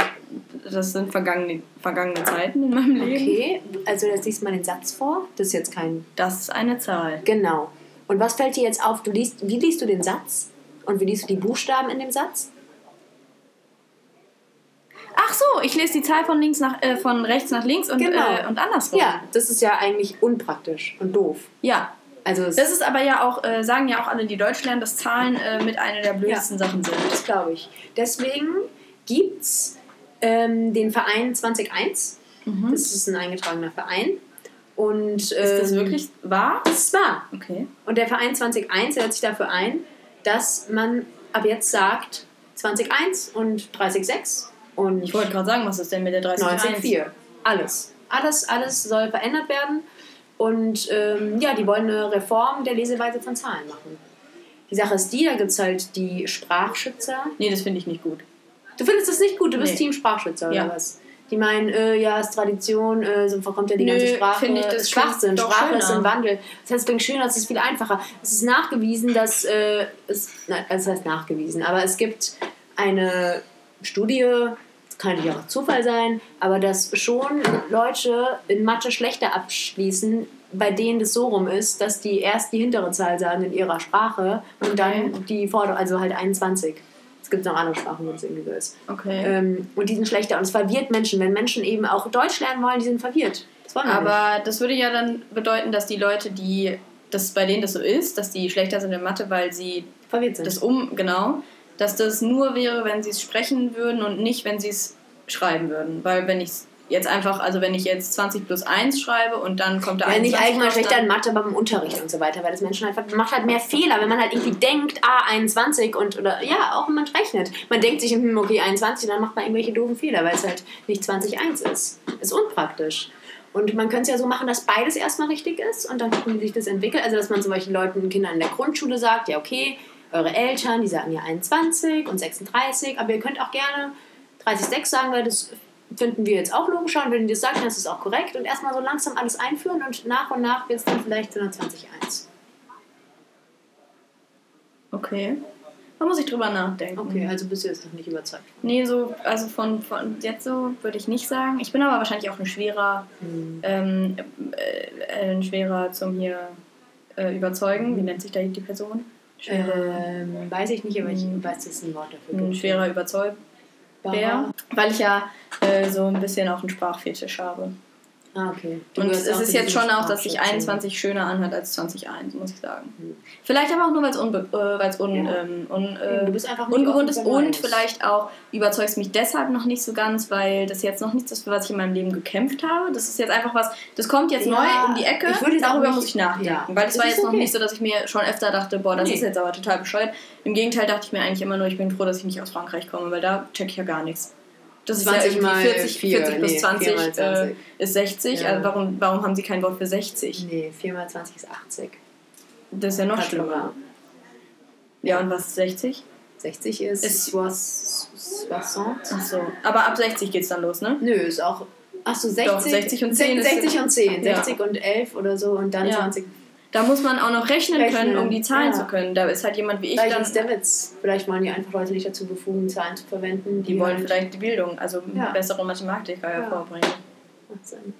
das sind vergangene, vergangene Zeiten in meinem Leben. Okay, also jetzt liest mal den Satz vor. Das ist jetzt kein. Das ist eine Zahl. Genau. Und was fällt dir jetzt auf? Du liest, wie liest du den Satz? Und wie liest du die Buchstaben in dem Satz? Ach so, ich lese die Zahl von, links nach, äh, von rechts nach links und, Genau. äh, und andersrum. Ja, das ist ja eigentlich unpraktisch und doof. Ja. Also Das ist aber ja auch, äh, sagen ja auch alle, die Deutsch lernen, dass Zahlen äh, mit einer der blödesten Sachen sind. das glaube ich. Deswegen gibt es ähm, den Verein 2001. Das ist ein eingetragener Verein. Und, ähm, Mhm. Ist das wirklich wahr? Das ist wahr. Okay. Und der Verein 2001 setzt sich dafür ein, dass man ab jetzt sagt 2001 und 306 und Ich wollte gerade sagen, was ist denn mit der 30 1904. Alles. Alles, alles soll verändert werden. Und ähm, ja, die wollen eine Reform der Leseweise von Zahlen machen. Die Sache ist die, da gibt es halt die Sprachschützer. Nee, das finde ich nicht gut. Du findest das nicht gut, du bist Nee. Team Sprachschützer Ja. oder was? Die meinen, äh, ja, ist Tradition, äh, so verkommt ja die Nö, ganze Sprache. finde ich, das ist Schwachsinn. Sprache ist schöner. im Wandel. Das heißt, es klingt schöner, es ist viel einfacher. Es ist nachgewiesen, dass äh, es, nein, also das heißt nachgewiesen, aber es gibt eine Studie, das kann natürlich auch Zufall sein, aber dass schon Leute in Mathe schlechter abschließen, bei denen das so rum ist, dass die erst die hintere Zahl sagen in ihrer Sprache und dann die vordere, also halt 21. Es gibt noch andere Sprachen, wo das irgendwie so ist. Okay. Ähm, und die sind schlechter. Und es verwirrt Menschen. Wenn Menschen eben auch Deutsch lernen wollen, die sind verwirrt. Das wollen wir nicht. Aber das würde ja dann bedeuten, dass die Leute, die das bei denen das so ist, dass die schlechter sind in Mathe, weil sie Verwirrt sind. das um, genau, dass das nur wäre, wenn sie es sprechen würden und nicht, wenn sie es schreiben würden. Weil wenn ich es jetzt einfach, also wenn ich jetzt 20 plus 1 schreibe und dann kommt da ja, nicht 21 allgemein raus, schlechter in Mathe, aber im Unterricht und so weiter, weil das Menschen einfach macht halt mehr Fehler, wenn man halt irgendwie denkt, ah, 21 und oder ja, auch wenn man rechnet. Man denkt sich, hm, okay, 21, dann macht man irgendwelche doofen Fehler, weil es halt nicht 20,1 ist. Ist unpraktisch. Und man könnte es ja so machen, dass beides erstmal richtig ist und dann gucken, wie sich das entwickelt. Also, dass man zum Beispiel Leuten, Kindern in der Grundschule sagt, ja, okay, eure Eltern, die sagen ja 21 und 36, aber ihr könnt auch gerne 30,6 sagen, weil das finden wir jetzt auch logischer. Und wenn ihr das sagt, dann ist es auch korrekt. Und erstmal so langsam alles einführen und nach und nach wird es dann vielleicht zu einer 20,1. Okay. Da muss ich drüber nachdenken. Okay, also bist du jetzt noch nicht überzeugt. Nee, so, also von, von jetzt so würde ich nicht sagen. Ich bin aber wahrscheinlich auch ein schwerer, ähm, äh, ein schwerer zum hier äh, überzeugen. Wie nennt sich da die Person? Ähm, weiß ich nicht, aber ich weiß, dass es ein Wort dafür ein gibt. schwerer Überzeuger. Bar- Weil ich ja äh, so ein bisschen auch einen Sprachfetisch habe. Ah, okay. Du Und es ist jetzt schon auch, dass sich Sprachschützen. 21 schöner anhört als 2001, muss ich sagen. Mhm. Vielleicht aber auch nur, weil es unbe äh, un, Ja. ähm, un, äh, ungewohnt ist und vielleicht auch überzeugst mich deshalb noch nicht so ganz, weil das jetzt noch nichts ist, für was ich in meinem Leben gekämpft habe. Das ist jetzt einfach was, das kommt jetzt Ja, neu um die Ecke, darüber nicht- muss ich nachdenken. ja, weil das war jetzt noch okay. nicht so, dass ich mir schon öfter dachte, boah, das Nee. ist jetzt aber total bescheuert. Im Gegenteil dachte ich mir eigentlich immer nur, ich bin froh, dass ich nicht aus Frankreich komme, weil da check ich ja gar nichts. Das ist ja 20 irgendwie mal 40, vier, 40 plus nee, 20, vier mal äh, 20. ist 60. Ja. Also warum, warum haben sie kein Wort für 60? Nee, 4 mal 20 ist 80. Das ist ja noch schlimmer. Ja, und was ist 60? 60 ist, Ist- soix- 60. Ach so. Aber ab 60 geht's dann los, ne? Nö, ist auch. Achso, 60, Doch, 60 und 10 ist- 60 und 10. Ja. 60 und 11 oder so und dann Ja. 20. Da muss man auch noch rechnen, Rechnen, können, um die Zahlen ja. zu können. Da ist halt jemand wie ich Vielleicht dann. ist der Witz. Vielleicht wollen die einfach Leute nicht dazu befugen, Zahlen zu verwenden. Die wollen halt- vielleicht die Bildung, also Ja. bessere Mathematiker Ja. hervorbringen. Macht Sinn.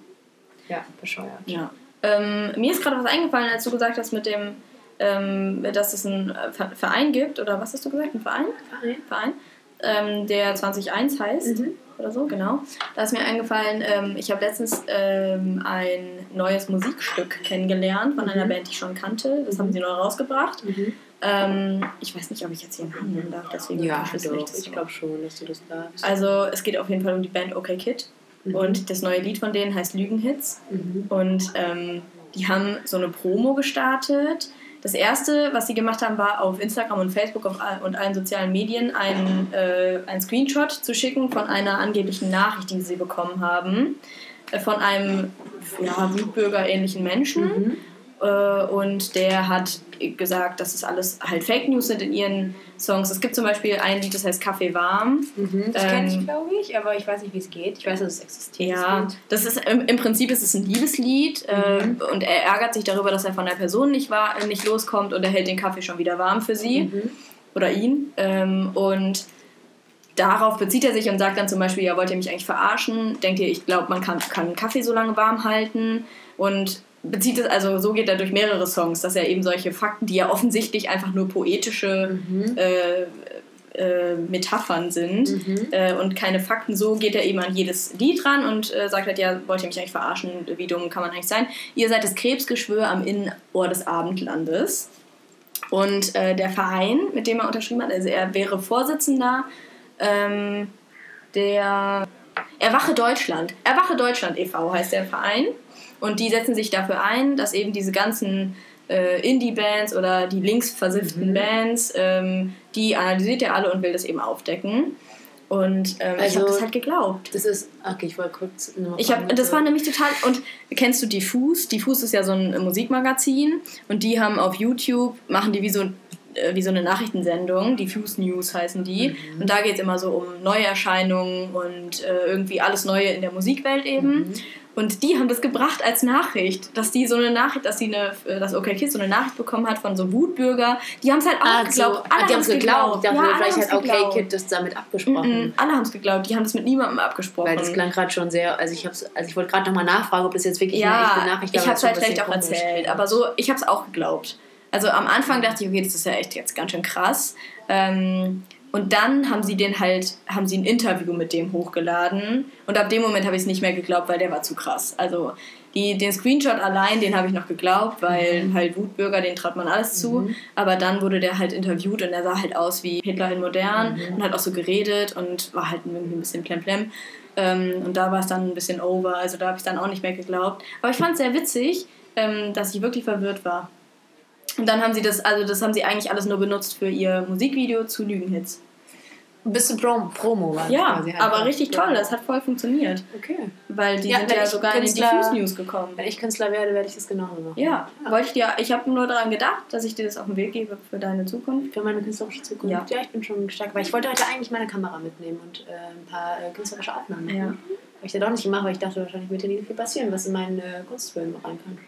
Ja, bescheuert. Ja. Ähm, mir ist gerade was eingefallen, als du gesagt hast, mit dem, ähm, dass es einen Ver- Verein gibt, oder was hast du gesagt? Ein Verein? Verein. Verein, ähm, der 2001 heißt. Mhm. Oder so, genau. Da ist mir eingefallen, ähm, ich habe letztens ähm, ein neues Musikstück kennengelernt von einer Mhm. Band, die ich schon kannte. Das haben sie neu rausgebracht. Mhm. Ähm, ich weiß nicht, ob ich jetzt hier einen Namen nennen darf, deswegen Ja, verschlüssel doch. ich das Ich glaube schon, dass du das darfst. Also es geht auf jeden Fall um die Band OK Kid Mhm. und das neue Lied von denen heißt Lügenhits Mhm. und ähm, die haben so eine Promo gestartet. Das erste, was sie gemacht haben, war auf Instagram und Facebook und allen sozialen Medien ein, äh, ein Screenshot zu schicken von einer angeblichen Nachricht, die sie bekommen haben, äh, von einem ja, Wutbürger-ähnlichen Menschen. Mhm. Äh, und der hat gesagt, dass es alles halt Fake News sind in ihren Songs. Es gibt zum Beispiel ein Lied, das heißt Kaffee warm. Mhm, das ähm, kenne ich, glaube ich, aber ich weiß nicht, wie es geht. Ich weiß, dass es existiert. Ja, das ist im, im Prinzip ist es ein Liebeslied äh, mhm. äh, und er ärgert sich darüber, dass er von der Person nicht, war, nicht loskommt und er hält den Kaffee schon wieder warm für sie mhm. oder ihn. Ähm, und darauf bezieht er sich und sagt dann zum Beispiel, ja, wollt ihr mich eigentlich verarschen? Denkt ihr, ich glaube, man kann, kann Kaffee so lange warm halten? Und bezieht es, also so geht er durch mehrere Songs, dass er eben solche Fakten, die ja offensichtlich einfach nur poetische mhm. äh, äh, Metaphern sind mhm. äh, und keine Fakten, so geht er eben an jedes Lied ran und äh, sagt halt, ja, wollt ihr mich eigentlich verarschen, wie dumm kann man eigentlich sein? Ihr seid das Krebsgeschwür am Innenohr des Abendlandes. Und äh, der Verein, mit dem er unterschrieben hat, also er wäre Vorsitzender ähm, der Erwache Deutschland. Erwache Deutschland e.V. heißt der Verein. Und die setzen sich dafür ein, dass eben diese ganzen äh, Indie-Bands oder die linksversifften mhm. Bands, ähm, die analysiert er alle und will das eben aufdecken. Und ähm, also, ich habe das halt geglaubt. Das ist, okay, ich wollte kurz. Ich hab, das war nämlich total. Und kennst du Diffus? Diffus ist ja so ein Musikmagazin und die haben auf YouTube, machen die wie so äh, wie so eine Nachrichtensendung, Diffuse News heißen die. Mhm. Und da geht es immer so um Neuerscheinungen und äh, irgendwie alles Neue in der Musikwelt eben. Mhm. Und die haben das gebracht als Nachricht, dass die so eine Nachricht, dass sie eine, äh, dass OK Kids so eine Nachricht bekommen hat von so Wutbürger. Die haben es halt auch ah, geglaubt. Alle die haben es geglaubt. geglaubt. Ja, vielleicht hat OK Kid das damit abgesprochen. Mm -mm, alle haben es geglaubt. Die haben es mit niemandem abgesprochen. Weil das klang gerade schon sehr. Also ich also ich wollte gerade nochmal nachfragen, ob das jetzt wirklich ja, eine echte Nachricht ist. Ich habe es halt vielleicht auch erzählt, aber so, ich habe es auch geglaubt. Also am Anfang dachte ich, okay, das ist ja echt jetzt ganz schön krass. Ähm, und dann haben sie den halt, haben sie ein Interview mit dem hochgeladen. Und ab dem Moment habe ich es nicht mehr geglaubt, weil der war zu krass. Also die, den Screenshot allein, den habe ich noch geglaubt, weil mhm. halt Wutbürger, den traut man alles zu. Mhm. Aber dann wurde der halt interviewt und er sah halt aus wie Hitler in modern mhm. und hat auch so geredet und war halt irgendwie ein bisschen plemplem. Ähm, und da war es dann ein bisschen over, also da habe ich dann auch nicht mehr geglaubt. Aber ich fand es sehr witzig, ähm, dass ich wirklich verwirrt war. Und dann haben sie das, also das haben sie eigentlich alles nur benutzt für ihr Musikvideo zu Lügenhits. Ein bisschen Prom Promo war Ja, halt aber richtig toll, das hat voll funktioniert. Okay. Weil die ja, sind ja sogar Künstler, in die Diffuse News gekommen. Wenn ich Künstler werde, werde ich das genauso machen. Ja, ja. wollte ich dir, ich habe nur daran gedacht, dass ich dir das auf den Weg gebe für deine Zukunft. Für meine künstlerische Zukunft. Ja, ja ich bin schon stark, weil ich wollte heute eigentlich meine Kamera mitnehmen und äh, ein paar äh, künstlerische Aufnahmen machen. Ja. Habe ich dann doch nicht gemacht, weil ich dachte, wahrscheinlich wird dir nie viel passieren, was in meinen äh, Kunstfilm rein kann.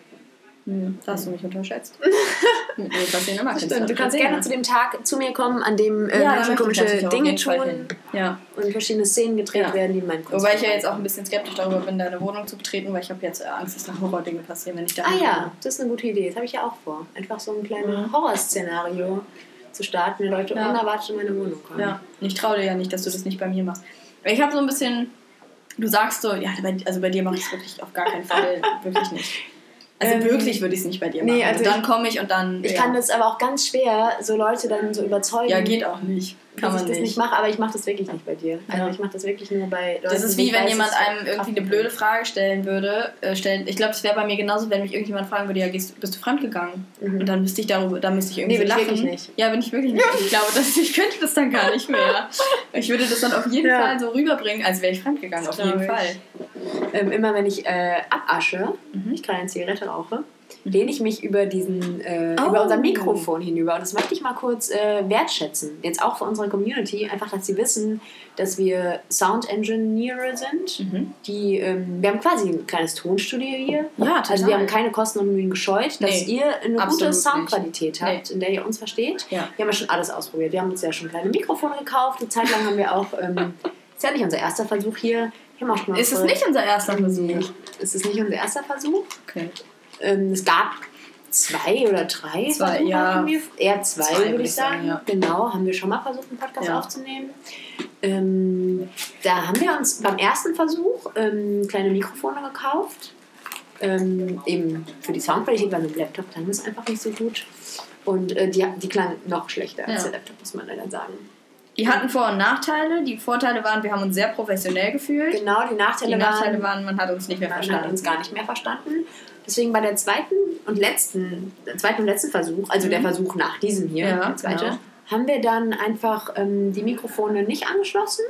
Hm, da hast du mich unterschätzt. Mit immer Stimmt, du kannst gerne zu dem Tag zu mir kommen, an dem äh, ja, Menschen komische Dinge tun ja. und verschiedene Szenen gedreht ja. werden, die mein Kunst Wobei ich ja jetzt auch ein bisschen skeptisch darüber bin, deine Wohnung zu betreten, weil ich habe jetzt Angst, dass da Horror-Dinge passieren, wenn ich da Ah ja, das ist eine gute Idee. Das habe ich ja auch vor. Einfach so ein kleines mhm. Horrorszenario zu starten, wenn Leute unerwartet in meine Wohnung kommen. Ja, ich traue dir ja nicht, dass du das nicht bei mir machst. Ich habe so ein bisschen, du sagst so, ja, also bei dir mache ich es wirklich auf gar keinen Fall, wirklich nicht. Also ähm, wirklich würde ich es nicht bei dir machen. Nee, also, also dann komme ich und dann. Ich ja. kann das aber auch ganz schwer, so Leute dann so überzeugen. Ja, geht auch nicht. Kann dass ich das nicht mache, aber ich mache das wirklich nicht bei dir. Also ja. ich mache das wirklich nur bei Leuten, Das ist wie wenn weiß, jemand einem irgendwie eine blöde Frage stellen würde. Äh, stellen, ich glaube, es wäre bei mir genauso, wenn mich irgendjemand fragen würde, ja, gehst, bist du fremdgegangen? Mhm. Und dann müsste ich darüber, dann müsste ich irgendwie nee, bin lachen. Ich wirklich nicht. Ja, bin ich wirklich nicht. ich glaube, dass ich könnte das dann gar nicht mehr. Ich würde das dann auf jeden ja. Fall so rüberbringen, als wäre ich fremdgegangen. Auf jeden Fall. Ähm, immer wenn ich äh, abasche, mhm. ich gerade eine Zigarette rauche, lehne ich mich über diesen äh, oh. über unser Mikrofon hinüber. Und das möchte ich mal kurz äh, wertschätzen. Jetzt auch für unsere Community, einfach, dass sie wissen, dass wir Sound Engineer sind. Mhm. Die, ähm, wir haben quasi ein kleines Tonstudio hier. Ja, total. Also wir haben keine Kosten und Mühen gescheut, dass nee, ihr eine gute Soundqualität habt, nee. in der ihr uns versteht. Ja. Wir haben ja schon alles ausprobiert. Wir haben uns ja schon kleine Mikrofone gekauft. Eine Zeit lang haben wir auch, ähm, ist ja nicht unser erster Versuch hier. Ist es nicht unser erster Versuch? Ist es nicht unser erster Versuch? Okay. Ähm, es gab zwei oder drei zwei, Versuche, ja. wir, eher zwei, zwei würde ich sagen. sagen ja. Genau, haben wir schon mal versucht, einen Podcast ja. aufzunehmen. Ähm, da haben wir uns beim ersten Versuch ähm, kleine Mikrofone gekauft. Ähm, eben für die Soundqualität, weil mit dem Laptop klang es einfach nicht so gut. Und äh, die, die klang noch schlechter als der Laptop, muss man leider sagen. Die hatten Vor- und Nachteile. Die Vorteile waren, wir haben uns sehr professionell gefühlt. Genau, die Nachteile, die Nachteile waren, man hat uns nicht mehr verstanden. Man hat uns gar nicht mehr verstanden. Deswegen bei der zweiten und letzten, zweiten und letzten Versuch, also mhm. der Versuch nach diesem hier, ja, der zweite, genau. haben wir dann einfach ähm, die Mikrofone nicht angeschlossen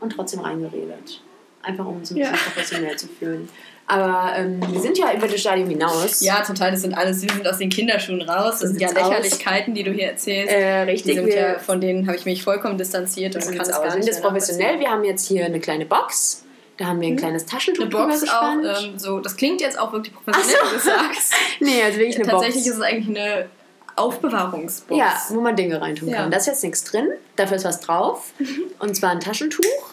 und trotzdem reingeredet. einfach um uns ein bisschen ja. professionell zu fühlen. Aber ähm, wir sind ja über das Stadium hinaus. Ja, total. Das sind alles, wir sind aus den Kinderschuhen raus. Das, das sind ja Lächerlichkeiten, aus. die du hier erzählst. Äh, richtig. Ja, von denen habe ich mich vollkommen distanziert. Und kann das gar nicht sind jetzt professionell. Wir haben jetzt hier eine kleine Box. Da haben wir ein hm. kleines Taschentuch Eine Box auch, ähm, so, das klingt jetzt auch wirklich professionell, so. du sagst. nee, also wirklich eine Tatsächlich Box. ist es eigentlich eine Aufbewahrungsbox. Ja, wo man Dinge reintun ja. kann. Da ist jetzt nichts drin, dafür ist was drauf. Und zwar ein Taschentuch.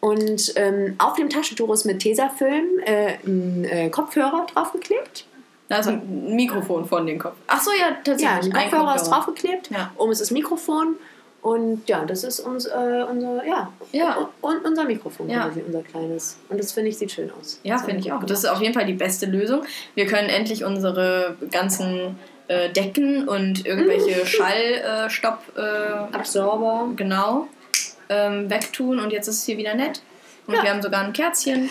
Und ähm, auf dem Taschentuch ist mit Tesafilm äh, ein äh, Kopfhörer draufgeklebt. Also ein Mikrofon von dem Kopf. Ach so, ja, tatsächlich. Ja, ein Kopfhörer, Kopfhörer. ist draufgeklebt. Ja. Oben ist das Mikrofon. Und ja, das ist uns, äh, unser, ja, ja. Und unser Mikrofon ja. quasi, unser kleines. Und das finde ich, sieht schön aus. Ja, finde ich auch. Das ist auf jeden Fall die beste Lösung. Wir können endlich unsere ganzen äh, Decken und irgendwelche mhm. Schallstopp... Äh, Absorber. Genau. Ähm, wegtun und jetzt ist es hier wieder nett. Und ja. wir haben sogar ein Kerzchen.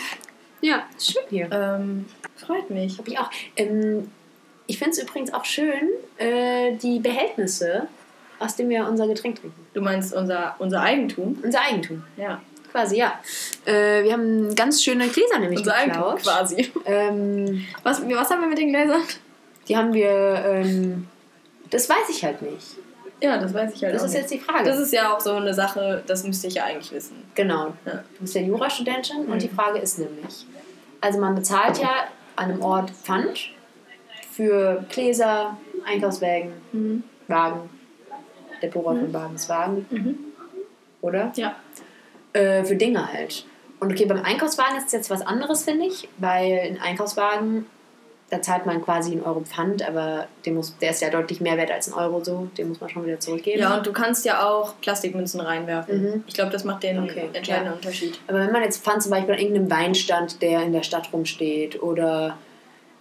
Ja, schön hier. Ähm, freut mich. Hab ich auch. Ähm, ich finde es übrigens auch schön, äh, die Behältnisse aus dem wir unser Getränk trinken. Du meinst unser, unser Eigentum? Unser Eigentum. Ja. Quasi, ja. Äh, wir haben ganz schöne Gläser nämlich unser geklaut. Eigentum quasi. Ähm, was, was haben wir mit den Gläsern? Die haben wir, ähm, das weiß ich halt nicht. Ja, das weiß ich halt Das ist nicht. jetzt die Frage. Das ist ja auch so eine Sache, das müsste ich ja eigentlich wissen. Genau. Ja. Du bist ja Jurastudentin mhm. und die Frage ist nämlich, also man bezahlt ja an einem Ort Pfand für Gläser, Einkaufswägen, mhm. Wagen, der Bohrer mhm. von Bagenswagen. Mhm. Oder? Ja. Äh, für Dinge halt. Und okay, beim Einkaufswagen ist es jetzt was anderes, finde ich, weil ein Einkaufswagen, da zahlt man quasi einen Euro Pfand, aber den muss, der ist ja deutlich mehr wert als ein Euro so, den muss man schon wieder zurückgeben. Ja, und du kannst ja auch Plastikmünzen reinwerfen. Mhm. Ich glaube, das macht den okay. entscheidenden ja. Unterschied. Aber wenn man jetzt Pfand zum Beispiel an irgendeinem Weinstand, der in der Stadt rumsteht oder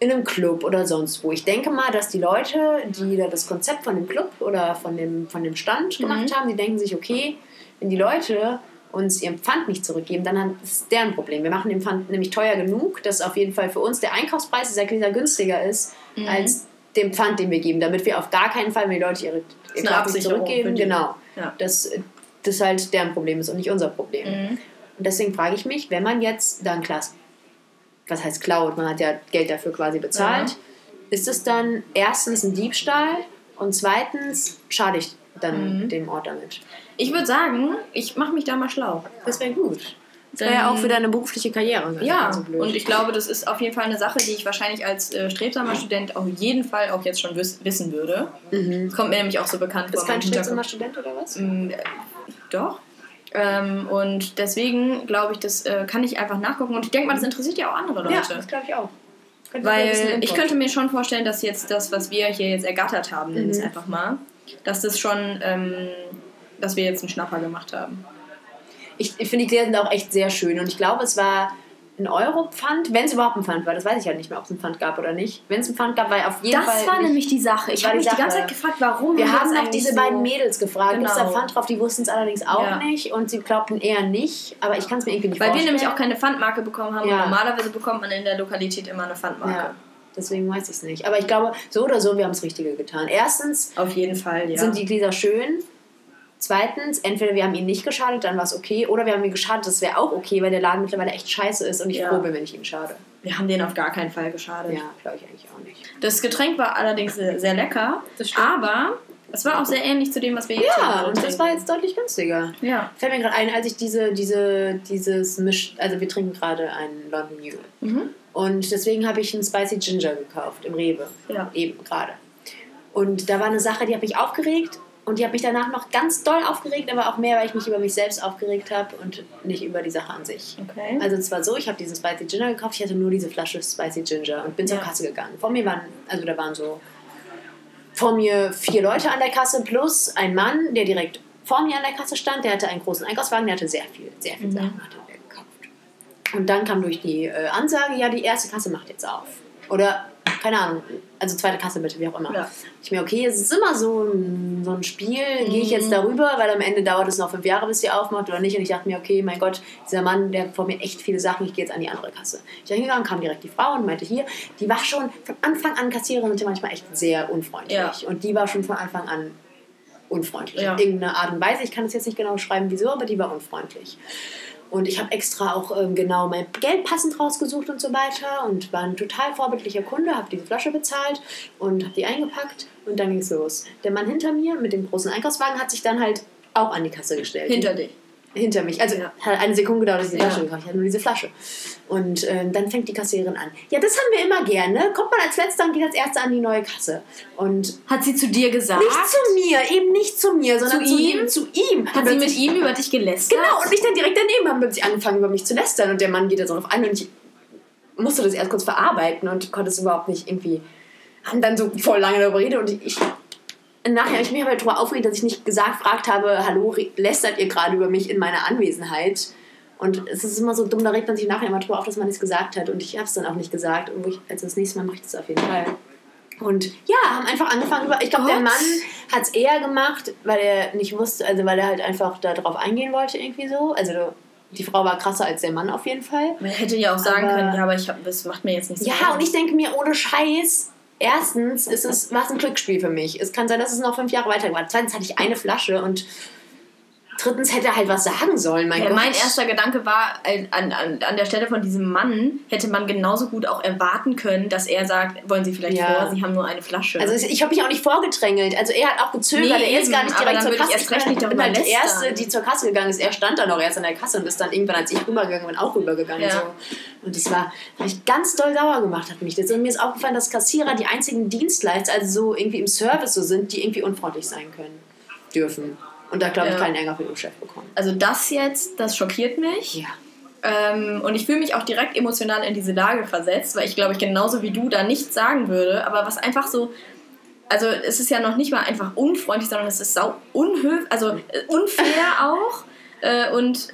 in einem Club oder sonst wo. Ich denke mal, dass die Leute, die da das Konzept von dem Club oder von dem, von dem Stand mhm. gemacht haben, die denken sich, okay, wenn die Leute uns ihren Pfand nicht zurückgeben, dann ist es deren Problem. Wir machen den Pfand nämlich teuer genug, dass auf jeden Fall für uns der Einkaufspreis sehr günstiger ist mhm. als den Pfand, den wir geben, damit wir auf gar keinen Fall, wenn die Leute ihre, nicht zurückgeben, genau, ja. dass das halt deren Problem ist und nicht unser Problem. Mhm. Und deswegen frage ich mich, wenn man jetzt dann klar was heißt klaut, man hat ja Geld dafür quasi bezahlt, ja. ist es dann erstens ein Diebstahl und zweitens schade ich dann mhm. dem Ort damit? Ich würde sagen, ich mache mich da mal schlau. Das wäre gut. Das wäre ja auch für deine berufliche Karriere. Ja, so und ich glaube, das ist auf jeden Fall eine Sache, die ich wahrscheinlich als äh, strebsamer Student auf jeden Fall auch jetzt schon wiss wissen würde. Mhm. Kommt mir nämlich auch so bekannt vor. Ist kein strebsamer Student oder was? Mhm, doch. Ähm, und deswegen glaube ich, das äh, kann ich einfach nachgucken. Und ich denke mal, das interessiert ja auch andere Leute. Ja, das glaube ich auch. Könnte Weil ich könnte mir schon vorstellen, dass jetzt das, was wir hier jetzt ergattert haben, mhm. einfach mal, dass das schon, ähm, dass wir jetzt einen Schnapper gemacht haben. Ich, ich finde, die Gläser sind auch echt sehr schön. Und ich glaube, es war ein Euro-Pfand, wenn es überhaupt ein Pfand war, das weiß ich halt nicht mehr, ob es ein Pfand gab oder nicht. Wenn es ein Pfand gab, war auf jeden das Fall. Das war nämlich die Sache. Ich habe mich Sache. die ganze Zeit gefragt, warum. Wir haben auch diese so beiden Mädels gefragt, genau. ist da Pfand drauf? Die wussten es allerdings auch ja. nicht und sie glaubten eher nicht, aber ich kann es mir irgendwie nicht Weil vorstellen. Weil wir nämlich auch keine Pfandmarke bekommen haben ja. normalerweise bekommt man in der Lokalität immer eine Pfandmarke. Ja. Deswegen weiß ich es nicht. Aber ich glaube, so oder so, wir haben das Richtige getan. Erstens auf jeden Fall, ja. sind die Gläser schön. Zweitens, entweder wir haben ihn nicht geschadet, dann war es okay, oder wir haben ihn geschadet, das wäre auch okay, weil der Laden mittlerweile echt scheiße ist und ich ja. froh bin, wenn ich ihn schade. Wir haben den auf gar keinen Fall geschadet. Ja, glaube ich eigentlich auch nicht. Das Getränk war allerdings sehr lecker, aber es war auch sehr ähnlich zu dem, was wir jetzt haben. Ja, und das war jetzt deutlich günstiger. Ja. Fällt mir gerade ein, als ich diese, diese, dieses Misch, also wir trinken gerade einen London Mule. Mhm. Und deswegen habe ich einen Spicy Ginger gekauft im Rewe. Ja. Eben gerade. Und da war eine Sache, die hat mich aufgeregt und die hat mich danach noch ganz doll aufgeregt, aber auch mehr, weil ich mich über mich selbst aufgeregt habe und nicht über die Sache an sich. Okay. Also es war so, ich habe diesen Spicy Ginger gekauft, ich hatte nur diese Flasche Spicy Ginger und bin ja. zur Kasse gegangen. Vor mir waren, also da waren so vor mir vier Leute an der Kasse plus ein Mann, der direkt vor mir an der Kasse stand, der hatte einen großen Einkaufswagen, der hatte sehr viel, sehr viel mhm. Sachen hatte gekauft. Und dann kam durch die äh, Ansage, ja, die erste Kasse macht jetzt auf. Oder keine Ahnung, also zweite Kasse bitte, wie auch immer. Ja. Ich mir, okay, es ist immer so ein, so ein Spiel, mhm. gehe ich jetzt darüber, weil am Ende dauert es noch fünf Jahre, bis die aufmacht oder nicht. Und ich dachte mir, okay, mein Gott, dieser Mann, der vor mir echt viele Sachen, ich gehe jetzt an die andere Kasse. Ich bin hingegangen, kam direkt die Frau und meinte hier, die war schon von Anfang an Kassiererin und manchmal echt sehr unfreundlich. Ja. Und die war schon von Anfang an unfreundlich. Ja. In irgendeiner Art und Weise. Ich kann es jetzt nicht genau schreiben, wieso, aber die war unfreundlich. Und ich habe extra auch ähm, genau mein Geld passend rausgesucht und so weiter und war ein total vorbildlicher Kunde, habe diese Flasche bezahlt und habe die eingepackt und dann ging es los. Der Mann hinter mir mit dem großen Einkaufswagen hat sich dann halt auch an die Kasse gestellt. Hinter dich. Hinter mich. Also Ja. hat eine Sekunde gedauert, dass ich die Ja. Flasche gekauft habe. Ich hatte nur diese Flasche. Und ähm, dann fängt die Kassiererin an. Ja, das haben wir immer gerne. Kommt man als Letzter und geht als Erster an die neue Kasse. Und Hat sie zu dir gesagt? nicht zu mir, eben nicht zu mir, sondern Zu zu, ihm? Zu ihm. Hat sie mit ihm über dich gelästert? Genau, und ich dann direkt daneben haben plötzlich angefangen, über mich zu lästern. Und der Mann geht da so drauf an und ich musste das erst kurz verarbeiten und konnte es überhaupt nicht irgendwie. Haben dann so voll lange darüber geredet und ich. Nachher habe ich mich aber darüber aufgeregt, dass ich nicht gesagt, gefragt habe, hallo, lästert ihr gerade über mich in meiner Anwesenheit? Und es ist immer so dumm, da regt man sich nachher immer drüber auf, dass man es gesagt hat. Und ich habe es dann auch nicht gesagt. Und ich, also das nächste Mal mache ich das auf jeden Fall. Und ja, haben einfach angefangen über. Ich glaube, der. Mann hat es eher gemacht, weil er nicht wusste, also weil er halt einfach darauf eingehen wollte, irgendwie so. Also die Frau war krasser als der Mann auf jeden Fall. Man hätte ja auch sagen Aber- können, ja, aber ich hab, das macht mir jetzt nicht so Ja, und ich denke mir, ohne Scheiß, erstens ist es, war es ein Glücksspiel für mich. Es kann sein, dass es noch fünf Jahre weiter war. Zweitens hatte ich eine Flasche und drittens hätte er halt was sagen sollen. Mein Ja, Gott. mein erster Gedanke war, äh, an, an, an der Stelle von diesem Mann hätte man genauso gut auch erwarten können, dass er sagt, wollen Sie vielleicht Ja. vor, Sie haben nur eine Flasche. Also ich habe mich auch nicht vorgedrängelt. Also er hat auch gezögert. Nee, er ist eben, gar nicht direkt zur würde ich Kasse. erst nicht bin halt die lästern. Erste, die zur Kasse gegangen ist. Er stand dann auch erst an der Kasse und ist dann irgendwann, als ich rübergegangen bin, auch rübergegangen. Ja. So. Und das war, habe ich ganz doll sauer gemacht, hat mich das. Und mir ist aufgefallen, dass Kassierer die einzigen Dienstleister, also so irgendwie im Service so sind, die irgendwie unfreundlich sein können, dürfen. Und da glaube ich keinen Ärger für den Chef bekommen. also das jetzt, das schockiert mich. Ja. Ähm, und ich fühle mich auch direkt emotional in diese Lage versetzt, weil ich glaube, ich genauso wie du da nichts sagen würde, aber was einfach so. Also es ist ja noch nicht mal einfach unfreundlich, sondern es ist sau unhöf, also äh, unfair auch äh, und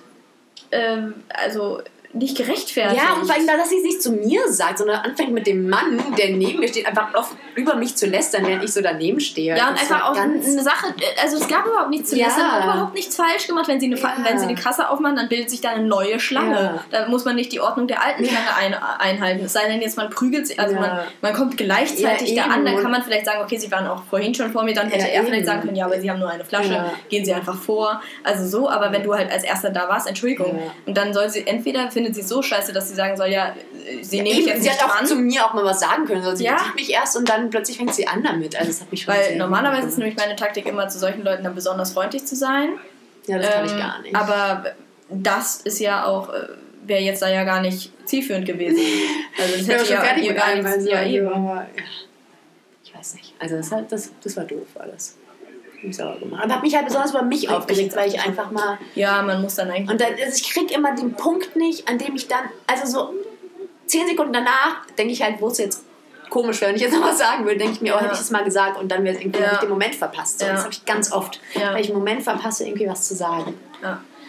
ähm, also nicht gerechtfertigt. Ja, und vor allem, dass sie es nicht zu mir sagt, sondern anfängt mit dem Mann, der neben mir steht, einfach auf, über mich zu lästern, während ich so daneben stehe. Ja, und Das einfach auch eine Sache, also es gab überhaupt nichts zu Ja. lästern, hat überhaupt nichts falsch gemacht. Wenn sie, eine, Ja. wenn sie eine Kasse aufmachen, dann bildet sich da eine neue Schlange. Ja. Da muss man nicht die Ordnung der alten. Schlange ein, einhalten. Es sei denn, jetzt man prügelt sich, also man, man kommt gleichzeitig da an, dann kann man vielleicht sagen, okay, sie waren auch vorhin schon vor mir, dann hätte er vielleicht eben. sagen können, ja, aber sie haben nur eine Flasche, gehen sie einfach vor. Also so, aber wenn du halt als Erster da warst, Entschuldigung. Ja. Und dann soll sie, entweder findet sie so scheiße, dass sie sagen soll, ja, sie nehmen mich Eben, jetzt sie nicht hat auch zu mir auch mal was sagen können. Also sie Ja. sieht mich erst und dann plötzlich fängt sie an damit. Also das hat mich schon Weil normalerweise ist nämlich meine Taktik immer, zu solchen Leuten dann besonders freundlich zu sein. Ja, das kann ich Ähm, gar nicht. Aber das ist ja auch, äh, wäre jetzt da ja gar nicht zielführend gewesen. Also das ich hätte schon ja ihr gar nichts. Ja, eben. aber, ja. Ich weiß nicht. Also das, das, das war doof alles. Sauer gemacht. Aber habe mich halt besonders über mich aufgeregt, weil ich einfach mal ja, man muss dann eigentlich. Und dann, also ich krieg immer den Punkt nicht, an dem ich dann, also so zehn Sekunden danach, denke ich halt, wo es jetzt komisch wäre, wenn ich jetzt noch was sagen würde, denke ich mir, oh, Ja. hätte ich es mal gesagt und dann wäre es irgendwie, Ja. den Moment verpasst. So, Ja. Das habe ich ganz oft, Ja. weil ich einen Moment verpasse, irgendwie was zu sagen.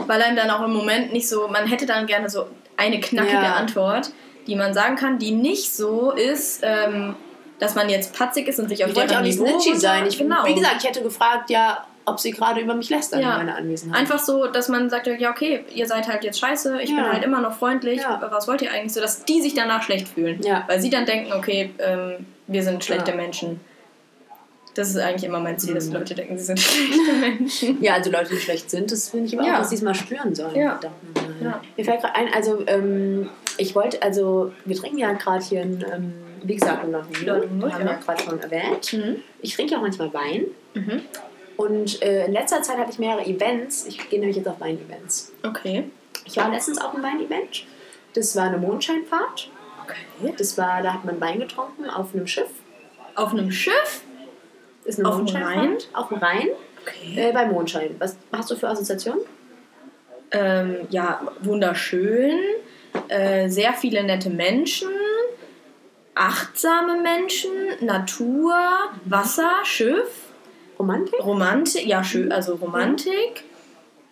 Weil einem dann auch im Moment nicht so, man hätte dann gerne so eine knackige. Antwort, die man sagen kann, die nicht so ist, ähm, dass man jetzt patzig ist und sich auf Ich wollte auch nicht snitchy sein. Ich, genau. Wie gesagt, ich hätte gefragt, ja, ob sie gerade über mich lästern Ja. in meiner Anwesenheit. Einfach so, dass man sagt, ja, okay, ihr seid halt jetzt scheiße, ich bin Ja. halt immer noch freundlich, Ja. was wollt ihr eigentlich? So, dass die sich danach schlecht fühlen. Ja. Weil sie dann denken, okay, ähm, wir sind schlechte. Menschen. Das ist eigentlich immer mein Ziel, dass Mhm. Leute denken, sie sind schlechte Menschen. Ja, also Leute, die schlecht sind, das finde ich aber auch, dass sie es mal spüren sollen. Ja. Mir fällt gerade ein, also ähm, ich wollte, also wir trinken ja gerade hier ein, ähm, wie gesagt, Ja, Vino, haben wir ja. gerade schon erwähnt. Mhm. Ich trinke ja auch manchmal Wein Mhm. und äh, in letzter Zeit hatte ich mehrere Events. Ich gehe nämlich jetzt auf Wein-Events. Okay. Ich war letztens auf einem Wein-Event. Das war eine Mondscheinfahrt. Okay. Das war, da hat man Wein getrunken auf einem Schiff. Auf einem Schiff? Ist eine Auf dem Mondscheinfahrt. Rhein? Auf dem Rhein. Okay. Äh, bei Mondschein. Was hast du für Assoziationen? Ähm, ja, wunderschön. Äh, sehr viele nette Menschen. Achtsame Menschen. Natur. Wasser. Schiff. Romantik? Romantik. Ja, schön. Also Romantik.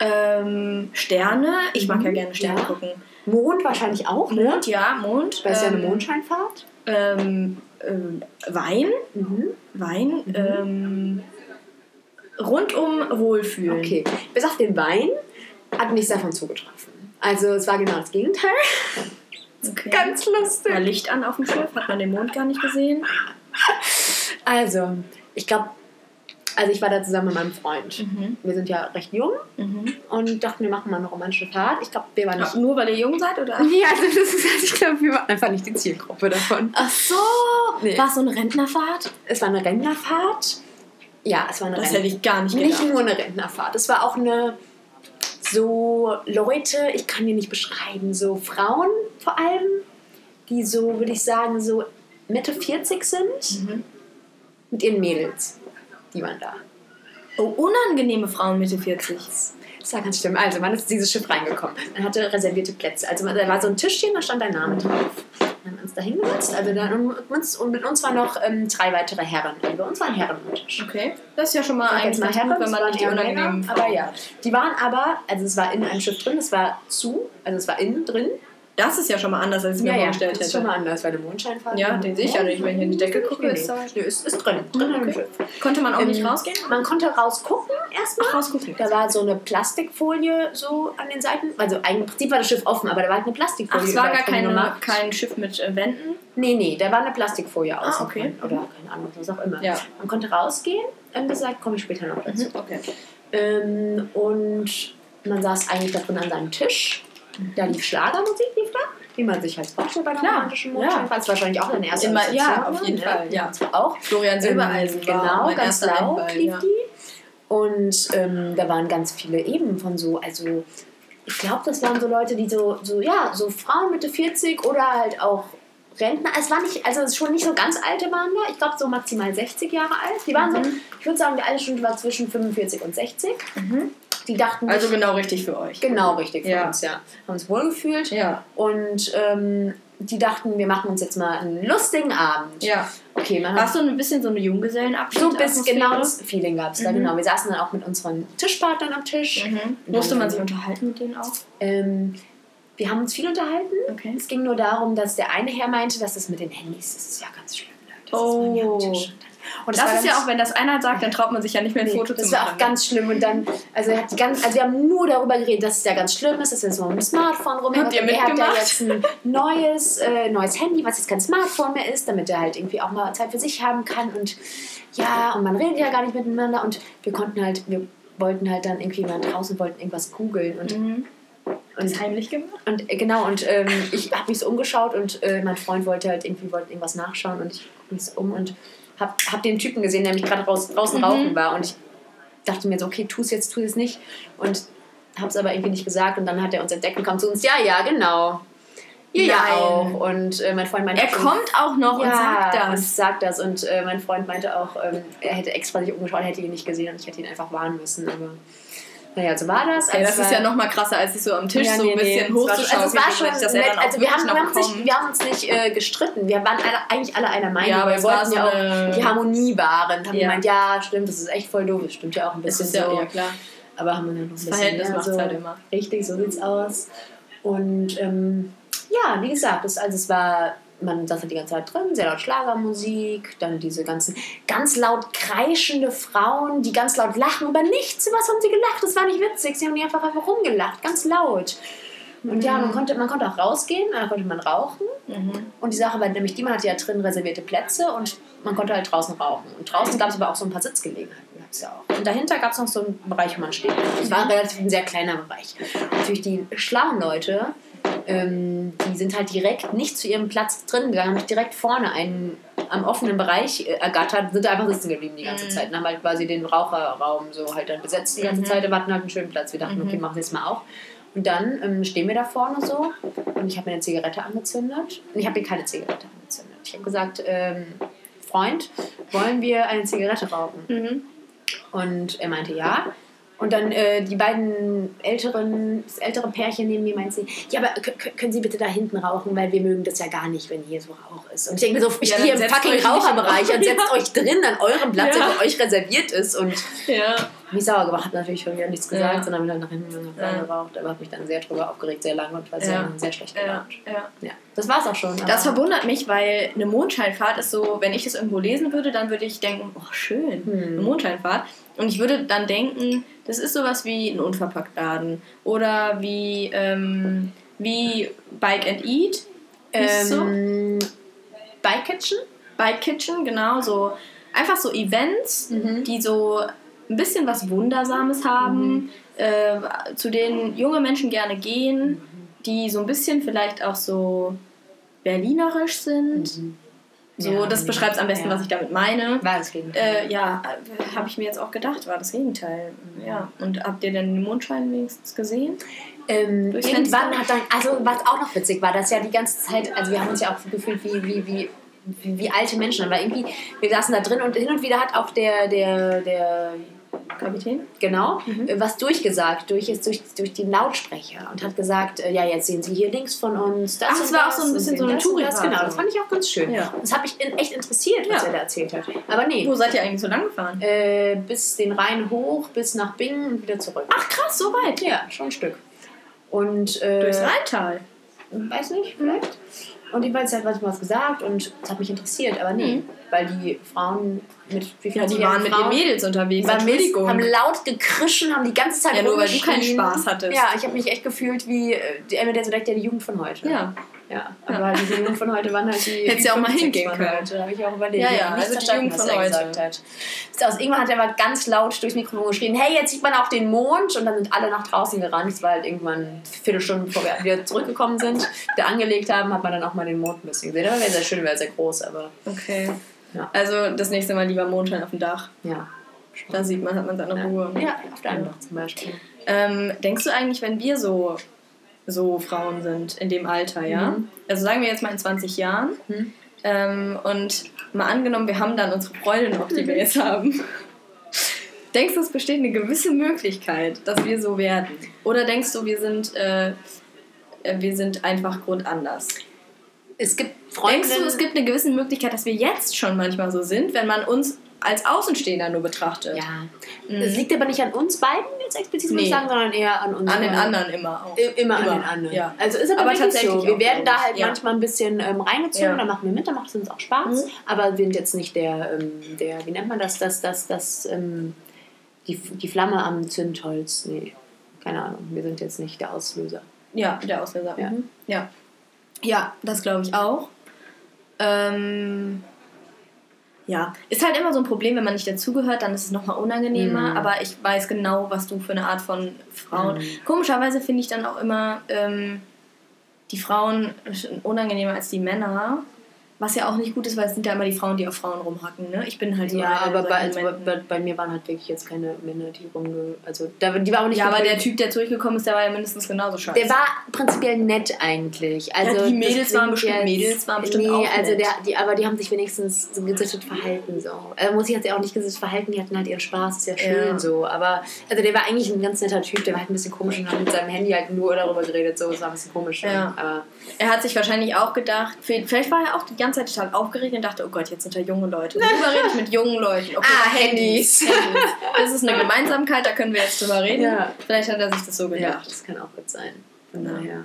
Ähm, Sterne. Ich mag ja gerne Sterne Ja. gucken. Mond wahrscheinlich auch. ne? Mond, ja, Mond. Weil es ja eine ähm, Mondscheinfahrt. Ähm, ähm, Wein. Mhm. Wein. Ähm, rundum Wohlfühlen. Okay. Bis auf den Wein hat nichts davon zugetroffen. Also es war genau das Gegenteil. Okay. Ganz lustig. War Licht an auf dem Schiff, hat man den Mond gar nicht gesehen. Also, ich glaube, Also ich war da zusammen mit meinem Freund. Mhm. Wir sind ja recht jung Mhm. und dachten, wir machen mal eine romantische Fahrt. Ich glaube, wir waren nicht... Ach, nur weil ihr jung seid, oder? Nee, also das ist, also ich glaube, wir waren einfach nicht die Zielgruppe davon. Ach so. Nee. War es so eine Rentnerfahrt? Es war eine Rentnerfahrt. Ja, es war eine Das Rentner- hätte ich gar nicht Nicht gedacht. nur eine Rentnerfahrt. Es war auch eine so Leute, ich kann die nicht beschreiben, so Frauen vor allem, die so, würde ich sagen, so Mitte 40 sind, Mhm. mit ihren Mädels. Die waren da. Oh, unangenehme Frauen Mitte 40. Das war ganz schlimm. Also, man ist dieses Schiff reingekommen. Man hatte reservierte Plätze. Also, da war so ein Tischchen, da stand dein Name drauf. Haben uns da hingesetzt. Also, dann, und, mit uns, und mit uns waren noch ähm, drei weitere Herren. Also, bei uns waren Herren am Tisch. Okay. Das ist ja schon mal eigentlich jetzt mal Herren, gut, wenn man nicht die unangenehmen Aber ja, die waren aber, also es war in einem Schiff drin, es war zu, also es war innen drin. Das ist ja schon mal anders, als ich mir vorgestellt das ist hätte. schon mal anders, weil eine Mondscheinfahrt. Ja, den sehe ich ja nicht, wenn ich in die Decke gucke, ist nee, ist, ist drin. drin im okay. Konnte man auch nicht Ähm, rausgehen? Man konnte rausgucken erstmal. Ach, rausgucken. Da war so eine Plastikfolie so an den Seiten. Also im Prinzip war das Schiff offen, aber da war halt eine Plastikfolie. Ach, es war gar keine, kein Schiff mit äh, Wänden? Nee, nee, da war eine Plastikfolie außen. Ah, okay. Oder keine Ahnung, was auch immer. Ja. Man konnte rausgehen und gesagt, komme ich später noch dazu. Okay. Ähm, und man saß eigentlich da drin an seinem Tisch. Da lief Schlagermusik, lief da. Wie man sich halt vorstellt bei einer romantischen ja. Mondscheinfahrt. Das war wahrscheinlich auch eine erste Immer- ja, auf jeden ne? Fall, ja. Das war auch. Florian Silbereisen Ähm, genau, ganz erster laut Einfall, lief ja. die. Und ähm, da waren ganz viele eben von so, also ich glaube, das waren so Leute, die so, so, ja, so Frauen Mitte 40 oder halt auch Rentner. Es war nicht, also schon nicht so ganz alte waren da. Ich glaube, so maximal 60 Jahre alt. Die waren so, ich würde sagen, die Altersstufe war zwischen 45 und 60. Die dachten, Also genau richtig für euch. genau richtig für Ja. uns, ja. Haben uns wohlgefühlt. Ja. Und ähm, die dachten, wir machen uns jetzt mal einen lustigen Abend. Ja. Okay, man War hat es so ein bisschen so eine Junggesellenabschied? so bis Atmosphäre? genau das Feeling gab es da, Mhm. genau. Wir saßen dann auch mit unseren Tischpartnern am Tisch. Mhm. Musste man sich unterhalten mit denen auch? Ähm, wir haben uns viel unterhalten. Okay. Es ging nur darum, dass der eine Herr meinte, dass das mit den Handys, das ist ja ganz schlimm. Leute. Das ist man ja am Oh. Tisch. Und Das, war ist ja auch, wenn das einer sagt, dann traut man sich ja nicht mehr ein Nee, Foto das zu war machen. auch ganz schlimm. Und dann, also, er hat die ganz, also wir haben nur darüber geredet, dass es ja ganz schlimm ist, dass er so mit dem Smartphone rumhängt. Habt ihr Und er hat mitgemacht? jetzt ein neues, äh, neues Handy, was jetzt kein Smartphone mehr ist, damit er halt irgendwie auch mal Zeit für sich haben kann. Und ja, und man redet ja gar nicht miteinander. Und wir konnten halt, wir wollten halt dann irgendwie mal draußen, wollten irgendwas googeln. Und, Mhm. und Ist heimlich gemacht? und äh, genau, und ähm, ich habe mich so umgeschaut und äh, mein Freund wollte halt irgendwie wollte irgendwas nachschauen und ich guck mich so um und habe hab den Typen gesehen, der mich gerade raus, draußen Mhm. rauchen war und ich dachte mir so, okay, tu es jetzt, tu es nicht und habe es aber irgendwie nicht gesagt und dann hat er uns entdeckt und kam zu uns, ja, ja, genau. Ja Nein. auch. Und äh, mein Freund meinte Er kommt auch noch und sagt und das. sagt das. Und äh, mein Freund meinte auch, ähm, er hätte extra sich umgeschaut, hätte ihn nicht gesehen und ich hätte ihn einfach warnen müssen. Aber naja, so war das. Ey, Also das ist ja noch mal krasser, als sich so am Tisch ja, so nee, ein bisschen nee, war schon- hochzuschauen. Also es war schon dass er nett. Also wir haben, wir, haben nicht, wir haben uns nicht äh, gestritten. Wir waren alle, eigentlich alle einer Meinung. Ja, aber wir wollten so ja auch die Harmonie wahren. Haben Ja. gemeint, ja, stimmt, das ist echt voll doof. Das stimmt ja auch ein Das bisschen so. ja klar. Aber haben wir dann noch ein bisschen Verhältnis mehr macht's so. halt immer. Richtig, so sieht's aus. Und ähm, ja, wie gesagt, das, also es war, man saß halt die ganze Zeit drin, sehr laut Schlagermusik, dann diese ganzen ganz laut kreischende Frauen, die ganz laut lachen. Über nichts, über was haben sie gelacht? Das war nicht witzig, sie haben die einfach einfach rumgelacht, ganz laut. Und ja, man konnte, man konnte auch rausgehen, da konnte man rauchen. Mhm. Und die Sache war nämlich, die man hatte ja drin reservierte Plätze und man konnte halt draußen rauchen. Und draußen gab es aber auch so ein paar Sitzgelegenheiten. Gab's ja auch. Und dahinter gab es noch so einen Bereich, wo man steht. Es war relativ ein sehr kleiner Bereich. Natürlich die schlauen Leute, ähm, die sind halt direkt nicht zu ihrem Platz drin gegangen, haben sich direkt vorne einen am offenen Bereich äh, ergattert, sind da einfach sitzen geblieben die ganze Mhm. Zeit und haben halt quasi den Raucherraum so halt dann besetzt die ganze Mhm. Zeit, wir hatten halt einen schönen Platz. Wir dachten, Mhm. okay, machen wir es mal auch. Und dann ähm, stehen wir da vorne so und ich habe mir eine Zigarette angezündet. Und ich habe mir keine Zigarette angezündet. Ich habe gesagt, ähm, Freund, wollen wir eine Zigarette rauchen? Mhm. Und er meinte ja. Und dann äh, die beiden älteren, das ältere Pärchen neben mir meinte sie, ja, aber können Sie bitte da hinten rauchen, weil wir mögen das ja gar nicht, wenn hier so Rauch ist. Und ich denke mir so, ich Ja, stehe im fucking Raucherbereich und setzt euch drin an eurem Platz, Ja. der für euch reserviert ist. Und Ja. Mich sauer gemacht, habe natürlich schon wieder nichts gesagt, Ja. sondern bin dann nach hinten gegangen, hab Ja. geraucht, aber habe mich dann sehr drüber aufgeregt, sehr lange und war sehr, Ja. sehr schlecht gelaunt. ja. Ja. Das war's auch schon. Das verwundert mich, weil eine Mondscheinfahrt ist so, wenn ich das irgendwo lesen würde, dann würde ich denken, oh schön, Hm. eine Mondscheinfahrt. Und ich würde dann denken, das ist sowas wie ein Unverpacktladen oder wie, ähm, wie Bike and Eat. Es so? ähm, Bike Kitchen? Bike Kitchen, genau so. einfach so Events, Mhm. die so ein bisschen was Wundersames haben, Mhm. äh, zu denen junge Menschen gerne gehen, die so ein bisschen vielleicht auch so berlinerisch sind. So, Mhm. Ja, das beschreibt am besten, ja. was ich damit meine. War das Gegenteil. Äh, ja, habe ich mir jetzt auch gedacht, war das Gegenteil. Ja. Und habt ihr denn den Mondschein wenigstens gesehen? Ähm, irgendwann hat dann, also was auch noch witzig war, dass ja die ganze Zeit, also wir haben uns ja auch gefühlt wie, wie, wie, wie, wie alte Menschen, aber irgendwie, wir saßen da drin und hin und wieder hat auch der, der, der Kapitän? genau, Mhm. äh, was durchgesagt, durch, jetzt durch, durch den Lautsprecher und hat gesagt, äh, ja, jetzt sehen Sie hier links von uns das Ach, und war auch das so ein bisschen so eine das und das. Genau, das fand ich auch ganz schön. Ja. Das hat mich in, echt interessiert, was Ja. er da erzählt hat. Aber nee, Wo seid ihr eigentlich so lang gefahren? äh, bis den Rhein hoch, bis nach Bingen und wieder zurück. Ach krass, so weit. Ja, schon ein Stück. Und, äh, Durchs Rheintal. weiß nicht, vielleicht. Und jedenfalls hat manchmal was gesagt und es hat mich interessiert, aber nee, Mhm. weil die Frauen mit wie Ja, die 40 waren mit ihren Frauen Mädels unterwegs. waren Entschuldigung. haben laut gekrischen, haben die ganze Zeit Ja, nur weil du keinen. Spaß hattest. Ja, ich habe mich echt gefühlt wie äh, Emma, der so denkt, ja, die Jugend von heute. Ja. Ja, aber diese Jugend von heute waren halt die. Hättest ja auch mal 50 hingehen können. Heute. Da habe ich auch überlegt. Ja, ja, also die Jugend von heute. gesagt hat. Aus, irgendwann hat er aber ganz laut durchs Mikrofon geschrien: Hey, jetzt sieht man auch den Mond. Und dann sind alle nach draußen gerannt. Es war halt irgendwann eine Viertelstunde, bevor wir wieder zurückgekommen sind, wieder angelegt haben, hat man dann auch mal den Mond ein bisschen gesehen. Aber wäre sehr schön, wäre sehr groß, aber Okay. Ja. Also das nächste Mal lieber Mondschein auf dem Dach. ja. Da sieht man, hat man seine Ruhe. Ja, auf der Anbach zum Beispiel. Ähm, denkst du eigentlich, wenn wir so, so Frauen sind in dem Alter, ja? Mhm. Also sagen wir jetzt mal in 20 Jahren Mhm. ähm, und mal angenommen, wir haben dann unsere Freude noch, die wir jetzt haben. Denkst du, es besteht eine gewisse Möglichkeit, dass wir so werden? Oder denkst du, wir sind, äh, äh, wir sind einfach grundanders? Es gibt Denkst Freundinnen. du, es gibt eine gewisse Möglichkeit, dass wir jetzt schon manchmal so sind, wenn man uns als Außenstehender nur betrachtet? Ja. Mhm. Es liegt aber nicht an uns beiden jetzt explizit, muss ich Nee. sagen, sondern eher an uns. An den anderen immer auch. Immer, Immer, an den anderen. ja. Also ist aber, Aber tatsächlich so. Wir werden da ich. halt Ja. manchmal ein bisschen ähm, reingezogen, Ja. dann machen wir mit, dann macht es uns auch Spaß. Mhm. Aber wir sind jetzt nicht der, ähm, der wie nennt man das, das, das, das, ähm, die, die Flamme am Zündholz. Nee, keine Ahnung. Wir sind jetzt nicht der Auslöser. Ja, der Auslöser. Ja. Mhm. Ja. ja, das glaube ich auch. Ähm, ja, ist halt immer so ein Problem, wenn man nicht dazugehört, dann ist es nochmal unangenehmer. Mhm. Aber ich weiß genau, was du für eine Art von Frauen. Mhm. Komischerweise finde ich dann auch immer ähm, die Frauen unangenehmer als die Männer. Was ja auch nicht gut ist, weil es sind ja immer die Frauen, die auf Frauen rumhacken. Ne? Ich bin halt so Ja, aber bei, also bei, bei mir waren halt wirklich jetzt keine Männer, die rumge... Also, da, die war auch nicht Ja, aber der. Typ, der zurückgekommen ist, der war ja mindestens genauso scheiße. Der war prinzipiell nett eigentlich. Also die das Mädels waren bestimmt- Mädels waren bestimmt nee, auch also nett. der, die, aber die haben sich wenigstens so gesittet verhalten. So. Also muss ich jetzt ja auch nicht gesittet verhalten, die hatten halt ihren Spaß, ist ja schön Ja. so. Aber also der war eigentlich ein ganz netter Typ, der war halt ein bisschen komisch und hat mit seinem Handy halt nur darüber geredet. So, das war ein bisschen komisch. Ja. Aber Er hat sich wahrscheinlich auch gedacht, vielleicht war er auch die ganze Zeit total aufgeregt und dachte, oh Gott, jetzt sind da junge Leute. Worüber rede ich mit jungen Leuten? Okay, Ah, Handys. Handys. Das ist eine Gemeinsamkeit, da können wir jetzt drüber reden. Ja. Vielleicht hat er sich das so ja, gedacht. das kann auch gut sein. Von Ja. daher.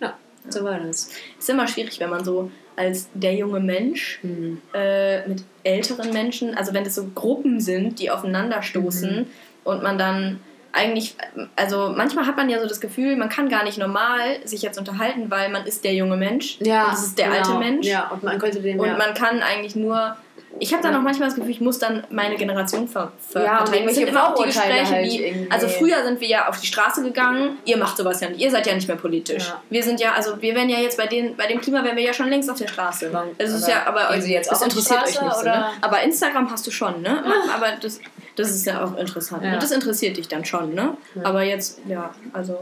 Ja, so war das. Ist immer schwierig, wenn man so als der junge Mensch Mhm. äh, mit älteren Menschen, also wenn das so Gruppen sind, die aufeinanderstoßen Mhm. und man dann eigentlich, also manchmal hat man ja so das Gefühl, man kann gar nicht normal sich jetzt unterhalten, weil man ist der junge Mensch Ja, und das ist der genau. alte Mensch. Ja, und man könnte den Und ja. man kann eigentlich nur. Ich habe dann auch manchmal das Gefühl, ich muss dann meine Generation ver ver Ja, verteidigen. Das sind immer auch die Gespräche, halt die. irgendwie. Also früher sind wir ja auf die Straße gegangen, ihr macht sowas ja nicht, ihr seid ja nicht mehr politisch. Ja. Wir sind ja, also wir wären ja jetzt bei den, bei dem Klima wären wir ja schon längst auf der Straße. Warum- Es ist ja, aber euch, jetzt das interessiert euch Straße, nicht so, ne? Aber Instagram hast du schon, ne? Aber das, das ist ja auch interessant. Ja. Ne? Das interessiert dich dann schon, ne? Ja. Aber jetzt, ja, also,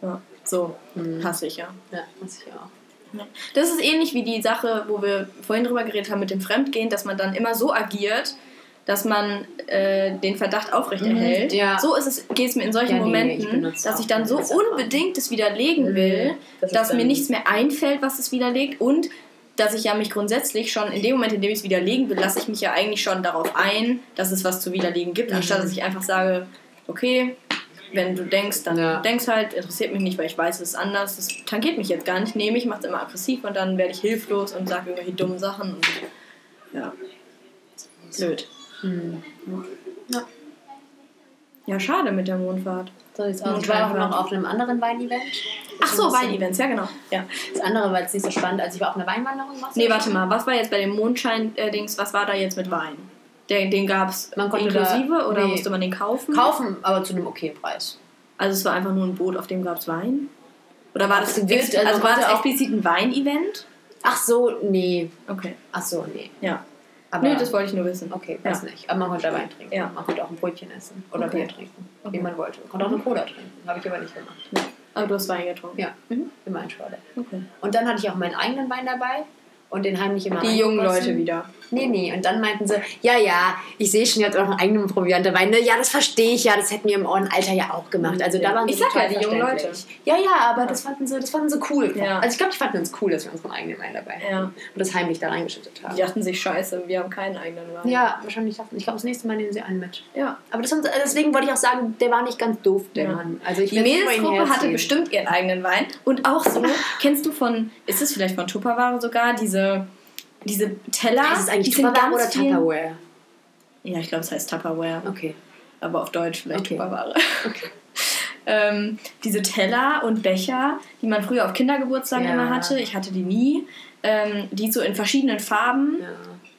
ja, so Mhm. hasse ich ja. Ja, muss ich auch. Das ist ähnlich wie die Sache, wo wir vorhin drüber geredet haben mit dem Fremdgehen, dass man dann immer so agiert, dass man äh, den Verdacht aufrechterhält. Mhm, ja. So ist es, geht es mir in solchen Ja, nee, ich Momenten, benutze dass ich dann so unbedingt es widerlegen Mhm, will, das dass mir nichts mehr einfällt, was es widerlegt und dass ich ja mich grundsätzlich schon in dem Moment, in dem ich es widerlegen will, lasse ich mich ja eigentlich schon darauf ein, dass es was zu widerlegen gibt, Mhm. anstatt dass ich einfach sage, okay, wenn du denkst, dann Ja. denkst halt, interessiert mich nicht, weil ich weiß, es ist anders, das tangiert mich jetzt gar nicht, nehme ich, mache es immer aggressiv und dann werde ich hilflos und sage irgendwelche dummen Sachen und ja, blöd. Mhm. Ja, schade mit der Mondfahrt. So sieht's aus. Ich war auch noch auf einem anderen Weinevent. Ach so, Weinevents, ja genau. Ja. Das andere war jetzt nicht so spannend, als ich war auf einer Weinwanderung. Du Nee, warte mal, was war jetzt bei dem Mondschein-Dings, was war da jetzt mit Wein? Den, den gab es inklusive da- oder nee. musste man den kaufen? Kaufen, aber zu einem okayen Preis. Also es war einfach nur ein Boot, auf dem gab es Wein? Oder war das, Es wird- also also war das explizit ein Wein-Event? Ach so, nee. Okay, Ach so, nee. ja. Aber Nö, das wollte ich nur wissen. Okay, weiß Ja. nicht. Aber man konnte Wein trinken. Ja. Man konnte auch ein Brötchen essen oder Okay. Bier trinken, Okay. wie man wollte. Man konnte auch eine Cola trinken. Habe ich aber nicht gemacht. Aber du hast Wein getrunken? Ja, Mhm. immer ein Schwader. Okay. Und dann hatte ich auch meinen eigenen Wein dabei und den heimlich immer Die jungen. Leute wieder. Nee, nee. Und dann meinten sie, ja, ja, ich sehe schon, ihr habt auch einen eigenen Proviant dabei. Ne? Ja, das verstehe ich ja, das hätten wir im Alter ja auch gemacht. Also da waren sie Ich sag total ja, die jungen verständlich. Ja, ja, aber das fanden sie, das fanden sie cool. Ja. Also ich glaube, die fanden uns cool, dass wir unseren eigenen Wein dabei hatten. Ja. Und das heimlich da reingeschüttet haben. Die dachten sich, scheiße, wir haben keinen eigenen Wein. Ja, wahrscheinlich dachten. Ich glaube, das nächste Mal nehmen sie einen mit. ja. Aber haben sie- deswegen wollte ich auch sagen, der war nicht ganz doof, der Ja. Mann. Also ich Die Mädelsgruppe hatte bestimmt ihren eigenen Wein. Und auch so, kennst du von, ist es vielleicht von Tupperware sogar, diese, diese Teller? Ist es eigentlich die sind Tupperware oder Tupperware? Ja, ich glaube, es heißt Tupperware. Okay. Aber auf Deutsch vielleicht Okay. Tupperware. ähm, diese Teller und Becher, die man früher auf Kindergeburtstagen Ja. immer hatte, ich hatte die nie, ähm, die es so in verschiedenen Farben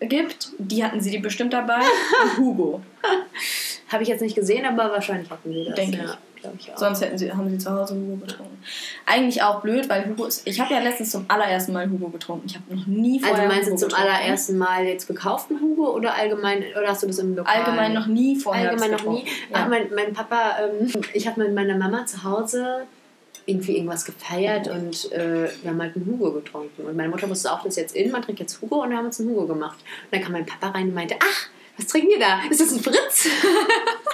Ja. gibt, die hatten sie die bestimmt dabei. und Hugo. Habe ich jetzt nicht gesehen, aber wahrscheinlich hatten sie das. Denke ja, ich auch. Sonst hätten sie, haben sie zu Hause Hugo getrunken. Eigentlich auch blöd, weil Hugo ist. Ich habe ja letztens zum allerersten Mal Hugo getrunken. Ich habe noch nie vorher Also meinst du Hugo zum getrunken. allerersten Mal jetzt gekauften Hugo oder allgemein oder hast du das im Lokal? Allgemein noch nie vorher. Allgemein noch nie. getrunken. Ach, Ja. mein, mein Papa, ähm, ich habe mit meiner Mama zu Hause irgendwie irgendwas gefeiert und äh, wir haben halt einen Hugo getrunken. Und meine Mutter wusste auch, das ist jetzt in, man trinkt jetzt Hugo und wir haben uns einen Hugo gemacht. Und dann kam mein Papa rein und meinte, ach, was trinken wir da? Ist das ein Fritz?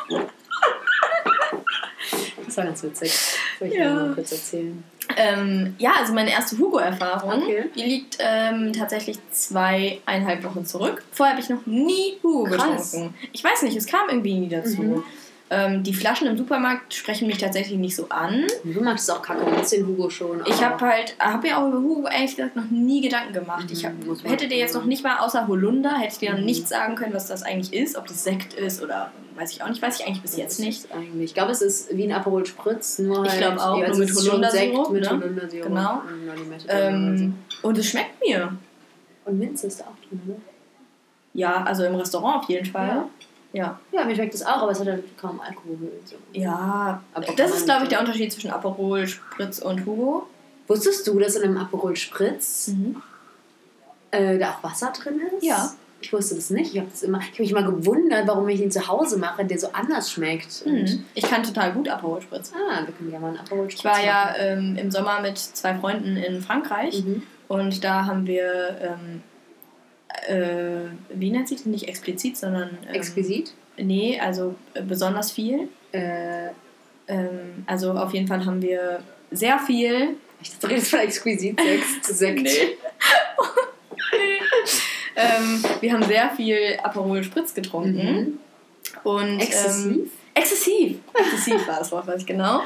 das war ganz witzig. Das wollte ich Ja. mal kurz erzählen. Ähm, ja, also meine erste Hugo-Erfahrung, Okay. die liegt ähm, tatsächlich zweieinhalb Wochen zurück. Vorher habe ich noch nie Hugo Krass. getrunken. Ich weiß nicht, es kam irgendwie nie dazu. Mhm. Ähm, die Flaschen im Supermarkt sprechen mich tatsächlich nicht so an. Du magst es auch kacke, du magst den Hugo schon. Ich habe halt, habe mir auch über Hugo ehrlich gesagt noch nie Gedanken gemacht. Ich hab, Mhm, muss man hätte dir jetzt noch nicht mal außer Holunder, hätte ich dir noch Mhm. nicht sagen können, was das eigentlich ist, ob das Sekt ist oder weiß ich auch nicht, weiß ich eigentlich bis jetzt nicht. Das Eigentlich. Ich glaube, es ist wie ein Aperol Spritz, nur Ich halt, glaub auch, nur mit Holundersirup, Sekt mit ne? Holundersirup. Genau. Und, noch Limette drin Ähm, und es schmeckt mir. und Minze ist da auch drin, oder? Ja, also im Restaurant auf jeden Fall. Ja. Ja. Ja, mir schmeckt das auch, aber es hat halt kaum Alkohol. So. Ja, Aber das ist, glaube ich, der Unterschied zwischen Aperol, Spritz und Hugo. Wusstest du, dass in einem Aperol Spritz Mhm. äh, da auch Wasser drin ist? Ja. Ich wusste das nicht. Ich habe hab mich immer gewundert, warum ich ihn zu Hause mache, der so anders schmeckt. Mhm. Ich kann total gut Aperol Spritz. Ah, wir können ja mal einen Aperol Spritz Ich war ja machen. ähm, im Sommer mit zwei Freunden in Frankreich Mhm. und da haben wir, ähm, äh, wie nennt sich das? Nicht explizit, sondern. Ähm, Exquisit. Nee, also äh, besonders viel. Äh, Ähm, also auf jeden Fall haben wir sehr viel. ich dachte, redest von Exquisit Sekt. Sekt. Nee. ähm, wir haben sehr viel Aperol Spritz getrunken. Mhm. Und, Ähm, Exzessiv? Exzessiv. Exzessiv war das Wort, weiß ich genau.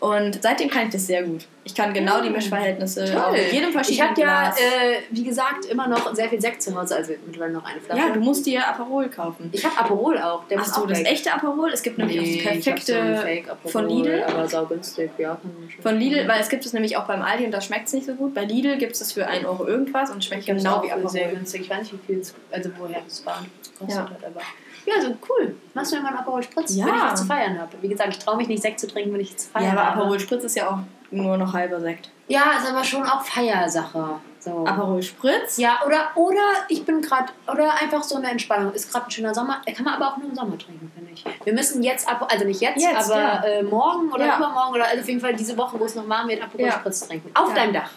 Und seitdem kann ich das sehr gut. Ich kann genau die Ah, Mischverhältnisse toll. auch in jedem Ich verschiedenen habe ja, äh, wie gesagt, immer noch sehr viel Sekt zu Hause, also mittlerweile noch eine Flasche. ja, du musst dir Aperol kaufen. ich habe Aperol auch. Der Hast du auch das echte Aperol? Es gibt nämlich auch Nee, das ich so einen perfekte Fake-Aperol, von Lidl. Aber saugünstig, ja. schon Von Lidl, weil es gibt es nämlich auch beim Aldi und da schmeckt es nicht so gut. Bei Lidl gibt es das für 1 Euro irgendwas und schmeckt Ich genau auch wie für sehr Aperol. günstig. Ich weiß nicht, wie viel es, also woher es war Ja. hat, aber. Ja, so cool. Machst du mir mal einen Aperol Spritz, Ja. wenn ich was zu feiern habe. Wie gesagt, ich traue mich nicht, Sekt zu trinken, wenn ich zu feiern Ja, aber habe. Aperol Spritz ist ja auch nur noch halber Sekt. Ja, ist aber schon auch Feiersache. So. Aperol Spritz? Ja, oder, oder ich bin gerade, oder einfach so eine Entspannung. Ist gerade ein schöner Sommer. Kann man aber auch nur im Sommer trinken, finde ich. Wir müssen jetzt, ab, also nicht jetzt, Jetzt, aber ja. äh, morgen oder Ja. übermorgen oder also auf jeden Fall diese Woche, wo es noch warm wird, Aperol Ja. Spritz trinken. Auf deinem Dach.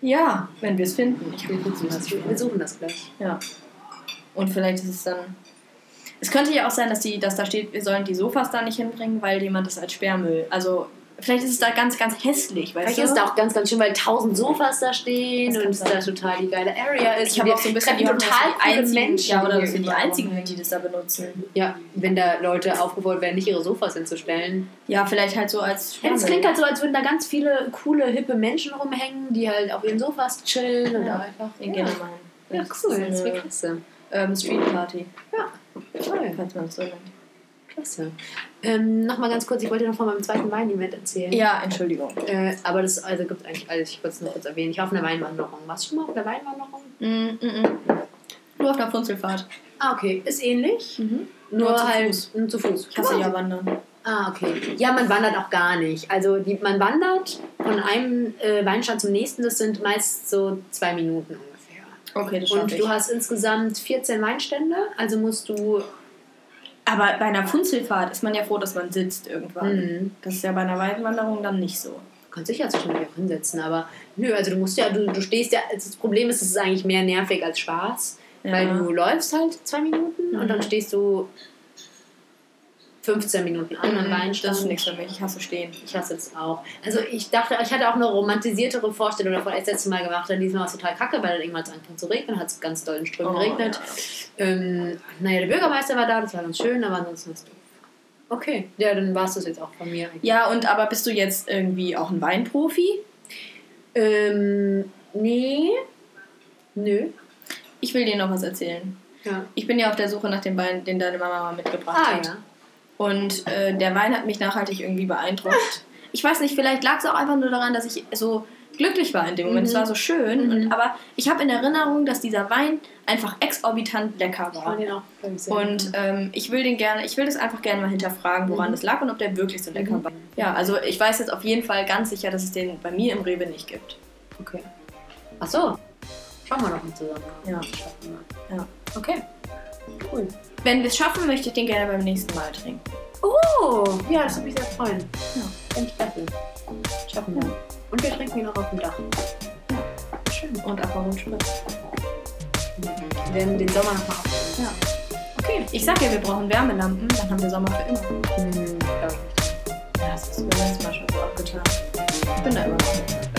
Ja, wenn wir es finden. Ich Wir suchen das, wir suchen das gleich. Ja. Und vielleicht ist es dann. Es könnte ja auch sein, dass, die, dass da steht, wir sollen die Sofas da nicht hinbringen, weil jemand das als Sperrmüll. Also, vielleicht ist es da ganz, ganz hässlich, weißt Vielleicht du? ist es da auch ganz, ganz schön, weil tausend Sofas da stehen Das und es da total die geile Area ist. ich habe auch so ein bisschen die total die einzigen, Menschen. ja, oder dass wir die einzigen sind, die das da benutzen. Ja, wenn da Leute aufgefordert werden, nicht ihre Sofas hinzustellen. Ja, vielleicht halt so als Ja, Sperrmüll. es klingt halt so, als würden da ganz viele coole, hippe Menschen rumhängen, die halt auf ihren Sofas chillen und Ja. da einfach. Ja, ja Das cool, ist das so wäre klasse. Ähm, Street Party, Ja, toll. falls man es so nennt. Klasse. Ähm, Nochmal ganz kurz, ich wollte noch von meinem zweiten Wein-Event erzählen. Ja, Entschuldigung. Äh, aber das also gibt eigentlich alles, ich wollte es nur kurz erwähnen. Ich war auf einer Weinwanderung. Warst du schon mal auf einer Weinwanderung? Mm, mm, mm. Nur auf einer Funzelfahrt. Ah, okay. Ist ähnlich. Mhm. Nur, Nur zu halt Fuß. zu Fuß. Ich hasse ja wandern. Ah, okay. Ja, man wandert auch gar nicht. Also die, man wandert von einem äh, Weinstand zum nächsten, das sind meist so zwei Minuten. Okay, das Und ich. du hast insgesamt 14 Weinstände, also musst du. Aber bei einer Funzelfahrt ist man ja froh, dass man sitzt irgendwann. Mhm. Das ist ja bei einer Waldwanderung dann nicht so. Du kannst dich ja zwischendurch auch hinsetzen, aber nö, also du musst ja, du, du stehst ja, also das Problem ist, es ist eigentlich mehr nervig als Spaß, Ja. weil du läufst halt zwei Minuten und Mhm. dann stehst du 15 Minuten an am Weinstand. Das ist nichts für mich. Ich hasse stehen. Ich hasse es auch. Also ich dachte, ich hatte auch eine romantisiertere Vorstellung davon, als ich das letzte Mal gemacht habe. Diesmal war es total kacke, weil dann irgendwann es zu regnen, hat es ganz doll in Strömen Oh, geregnet. Ähm, naja, der Bürgermeister war da, das war ganz schön, aber ansonsten ist es doof. Okay, ja, dann war es das jetzt auch von mir. eigentlich. Ja, und aber bist du jetzt irgendwie auch ein Weinprofi? Ähm, nee. Nö. Ich will dir noch was erzählen. Ja. Ich bin ja auf der Suche nach dem Wein, den deine Mama mal mitgebracht Ah hat. ja. Und äh, der Wein hat mich nachhaltig irgendwie beeindruckt. Ich weiß nicht, vielleicht lag es auch einfach nur daran, dass ich so glücklich war in dem Moment. Mhm. Es war so schön. Mhm. Und, aber ich habe in Erinnerung, dass dieser Wein einfach exorbitant lecker Ich war. den auch ich, sehr Und ähm, ich will den gerne, ich will das einfach gerne mal hinterfragen, woran Mhm. das lag und ob der wirklich so lecker Mhm. war. Ja, also ich weiß jetzt auf jeden Fall ganz sicher, dass es den bei mir im Rewe nicht gibt. Okay. Ach so. Schauen wir noch mal zusammen. Ja. Ja. Okay. Cool. Wenn wir es schaffen, möchte ich den gerne beim nächsten Mal trinken. Oh, ja, das würde mich sehr freuen. Ja. Finde ich klasse. Schaffen wir. Und wir trinken ihn auch auf dem Dach. Schön. Und Aperol Spritz. Wir werden den Sommer nochmal aufnehmen. Ja. Okay, ich sag ja, wir brauchen Wärmelampen, dann haben wir Sommer für immer. Hm, glaub ich nicht. Ja, das ist mir letztes Mal schon so abgetan. Ich bin da immer noch nicht.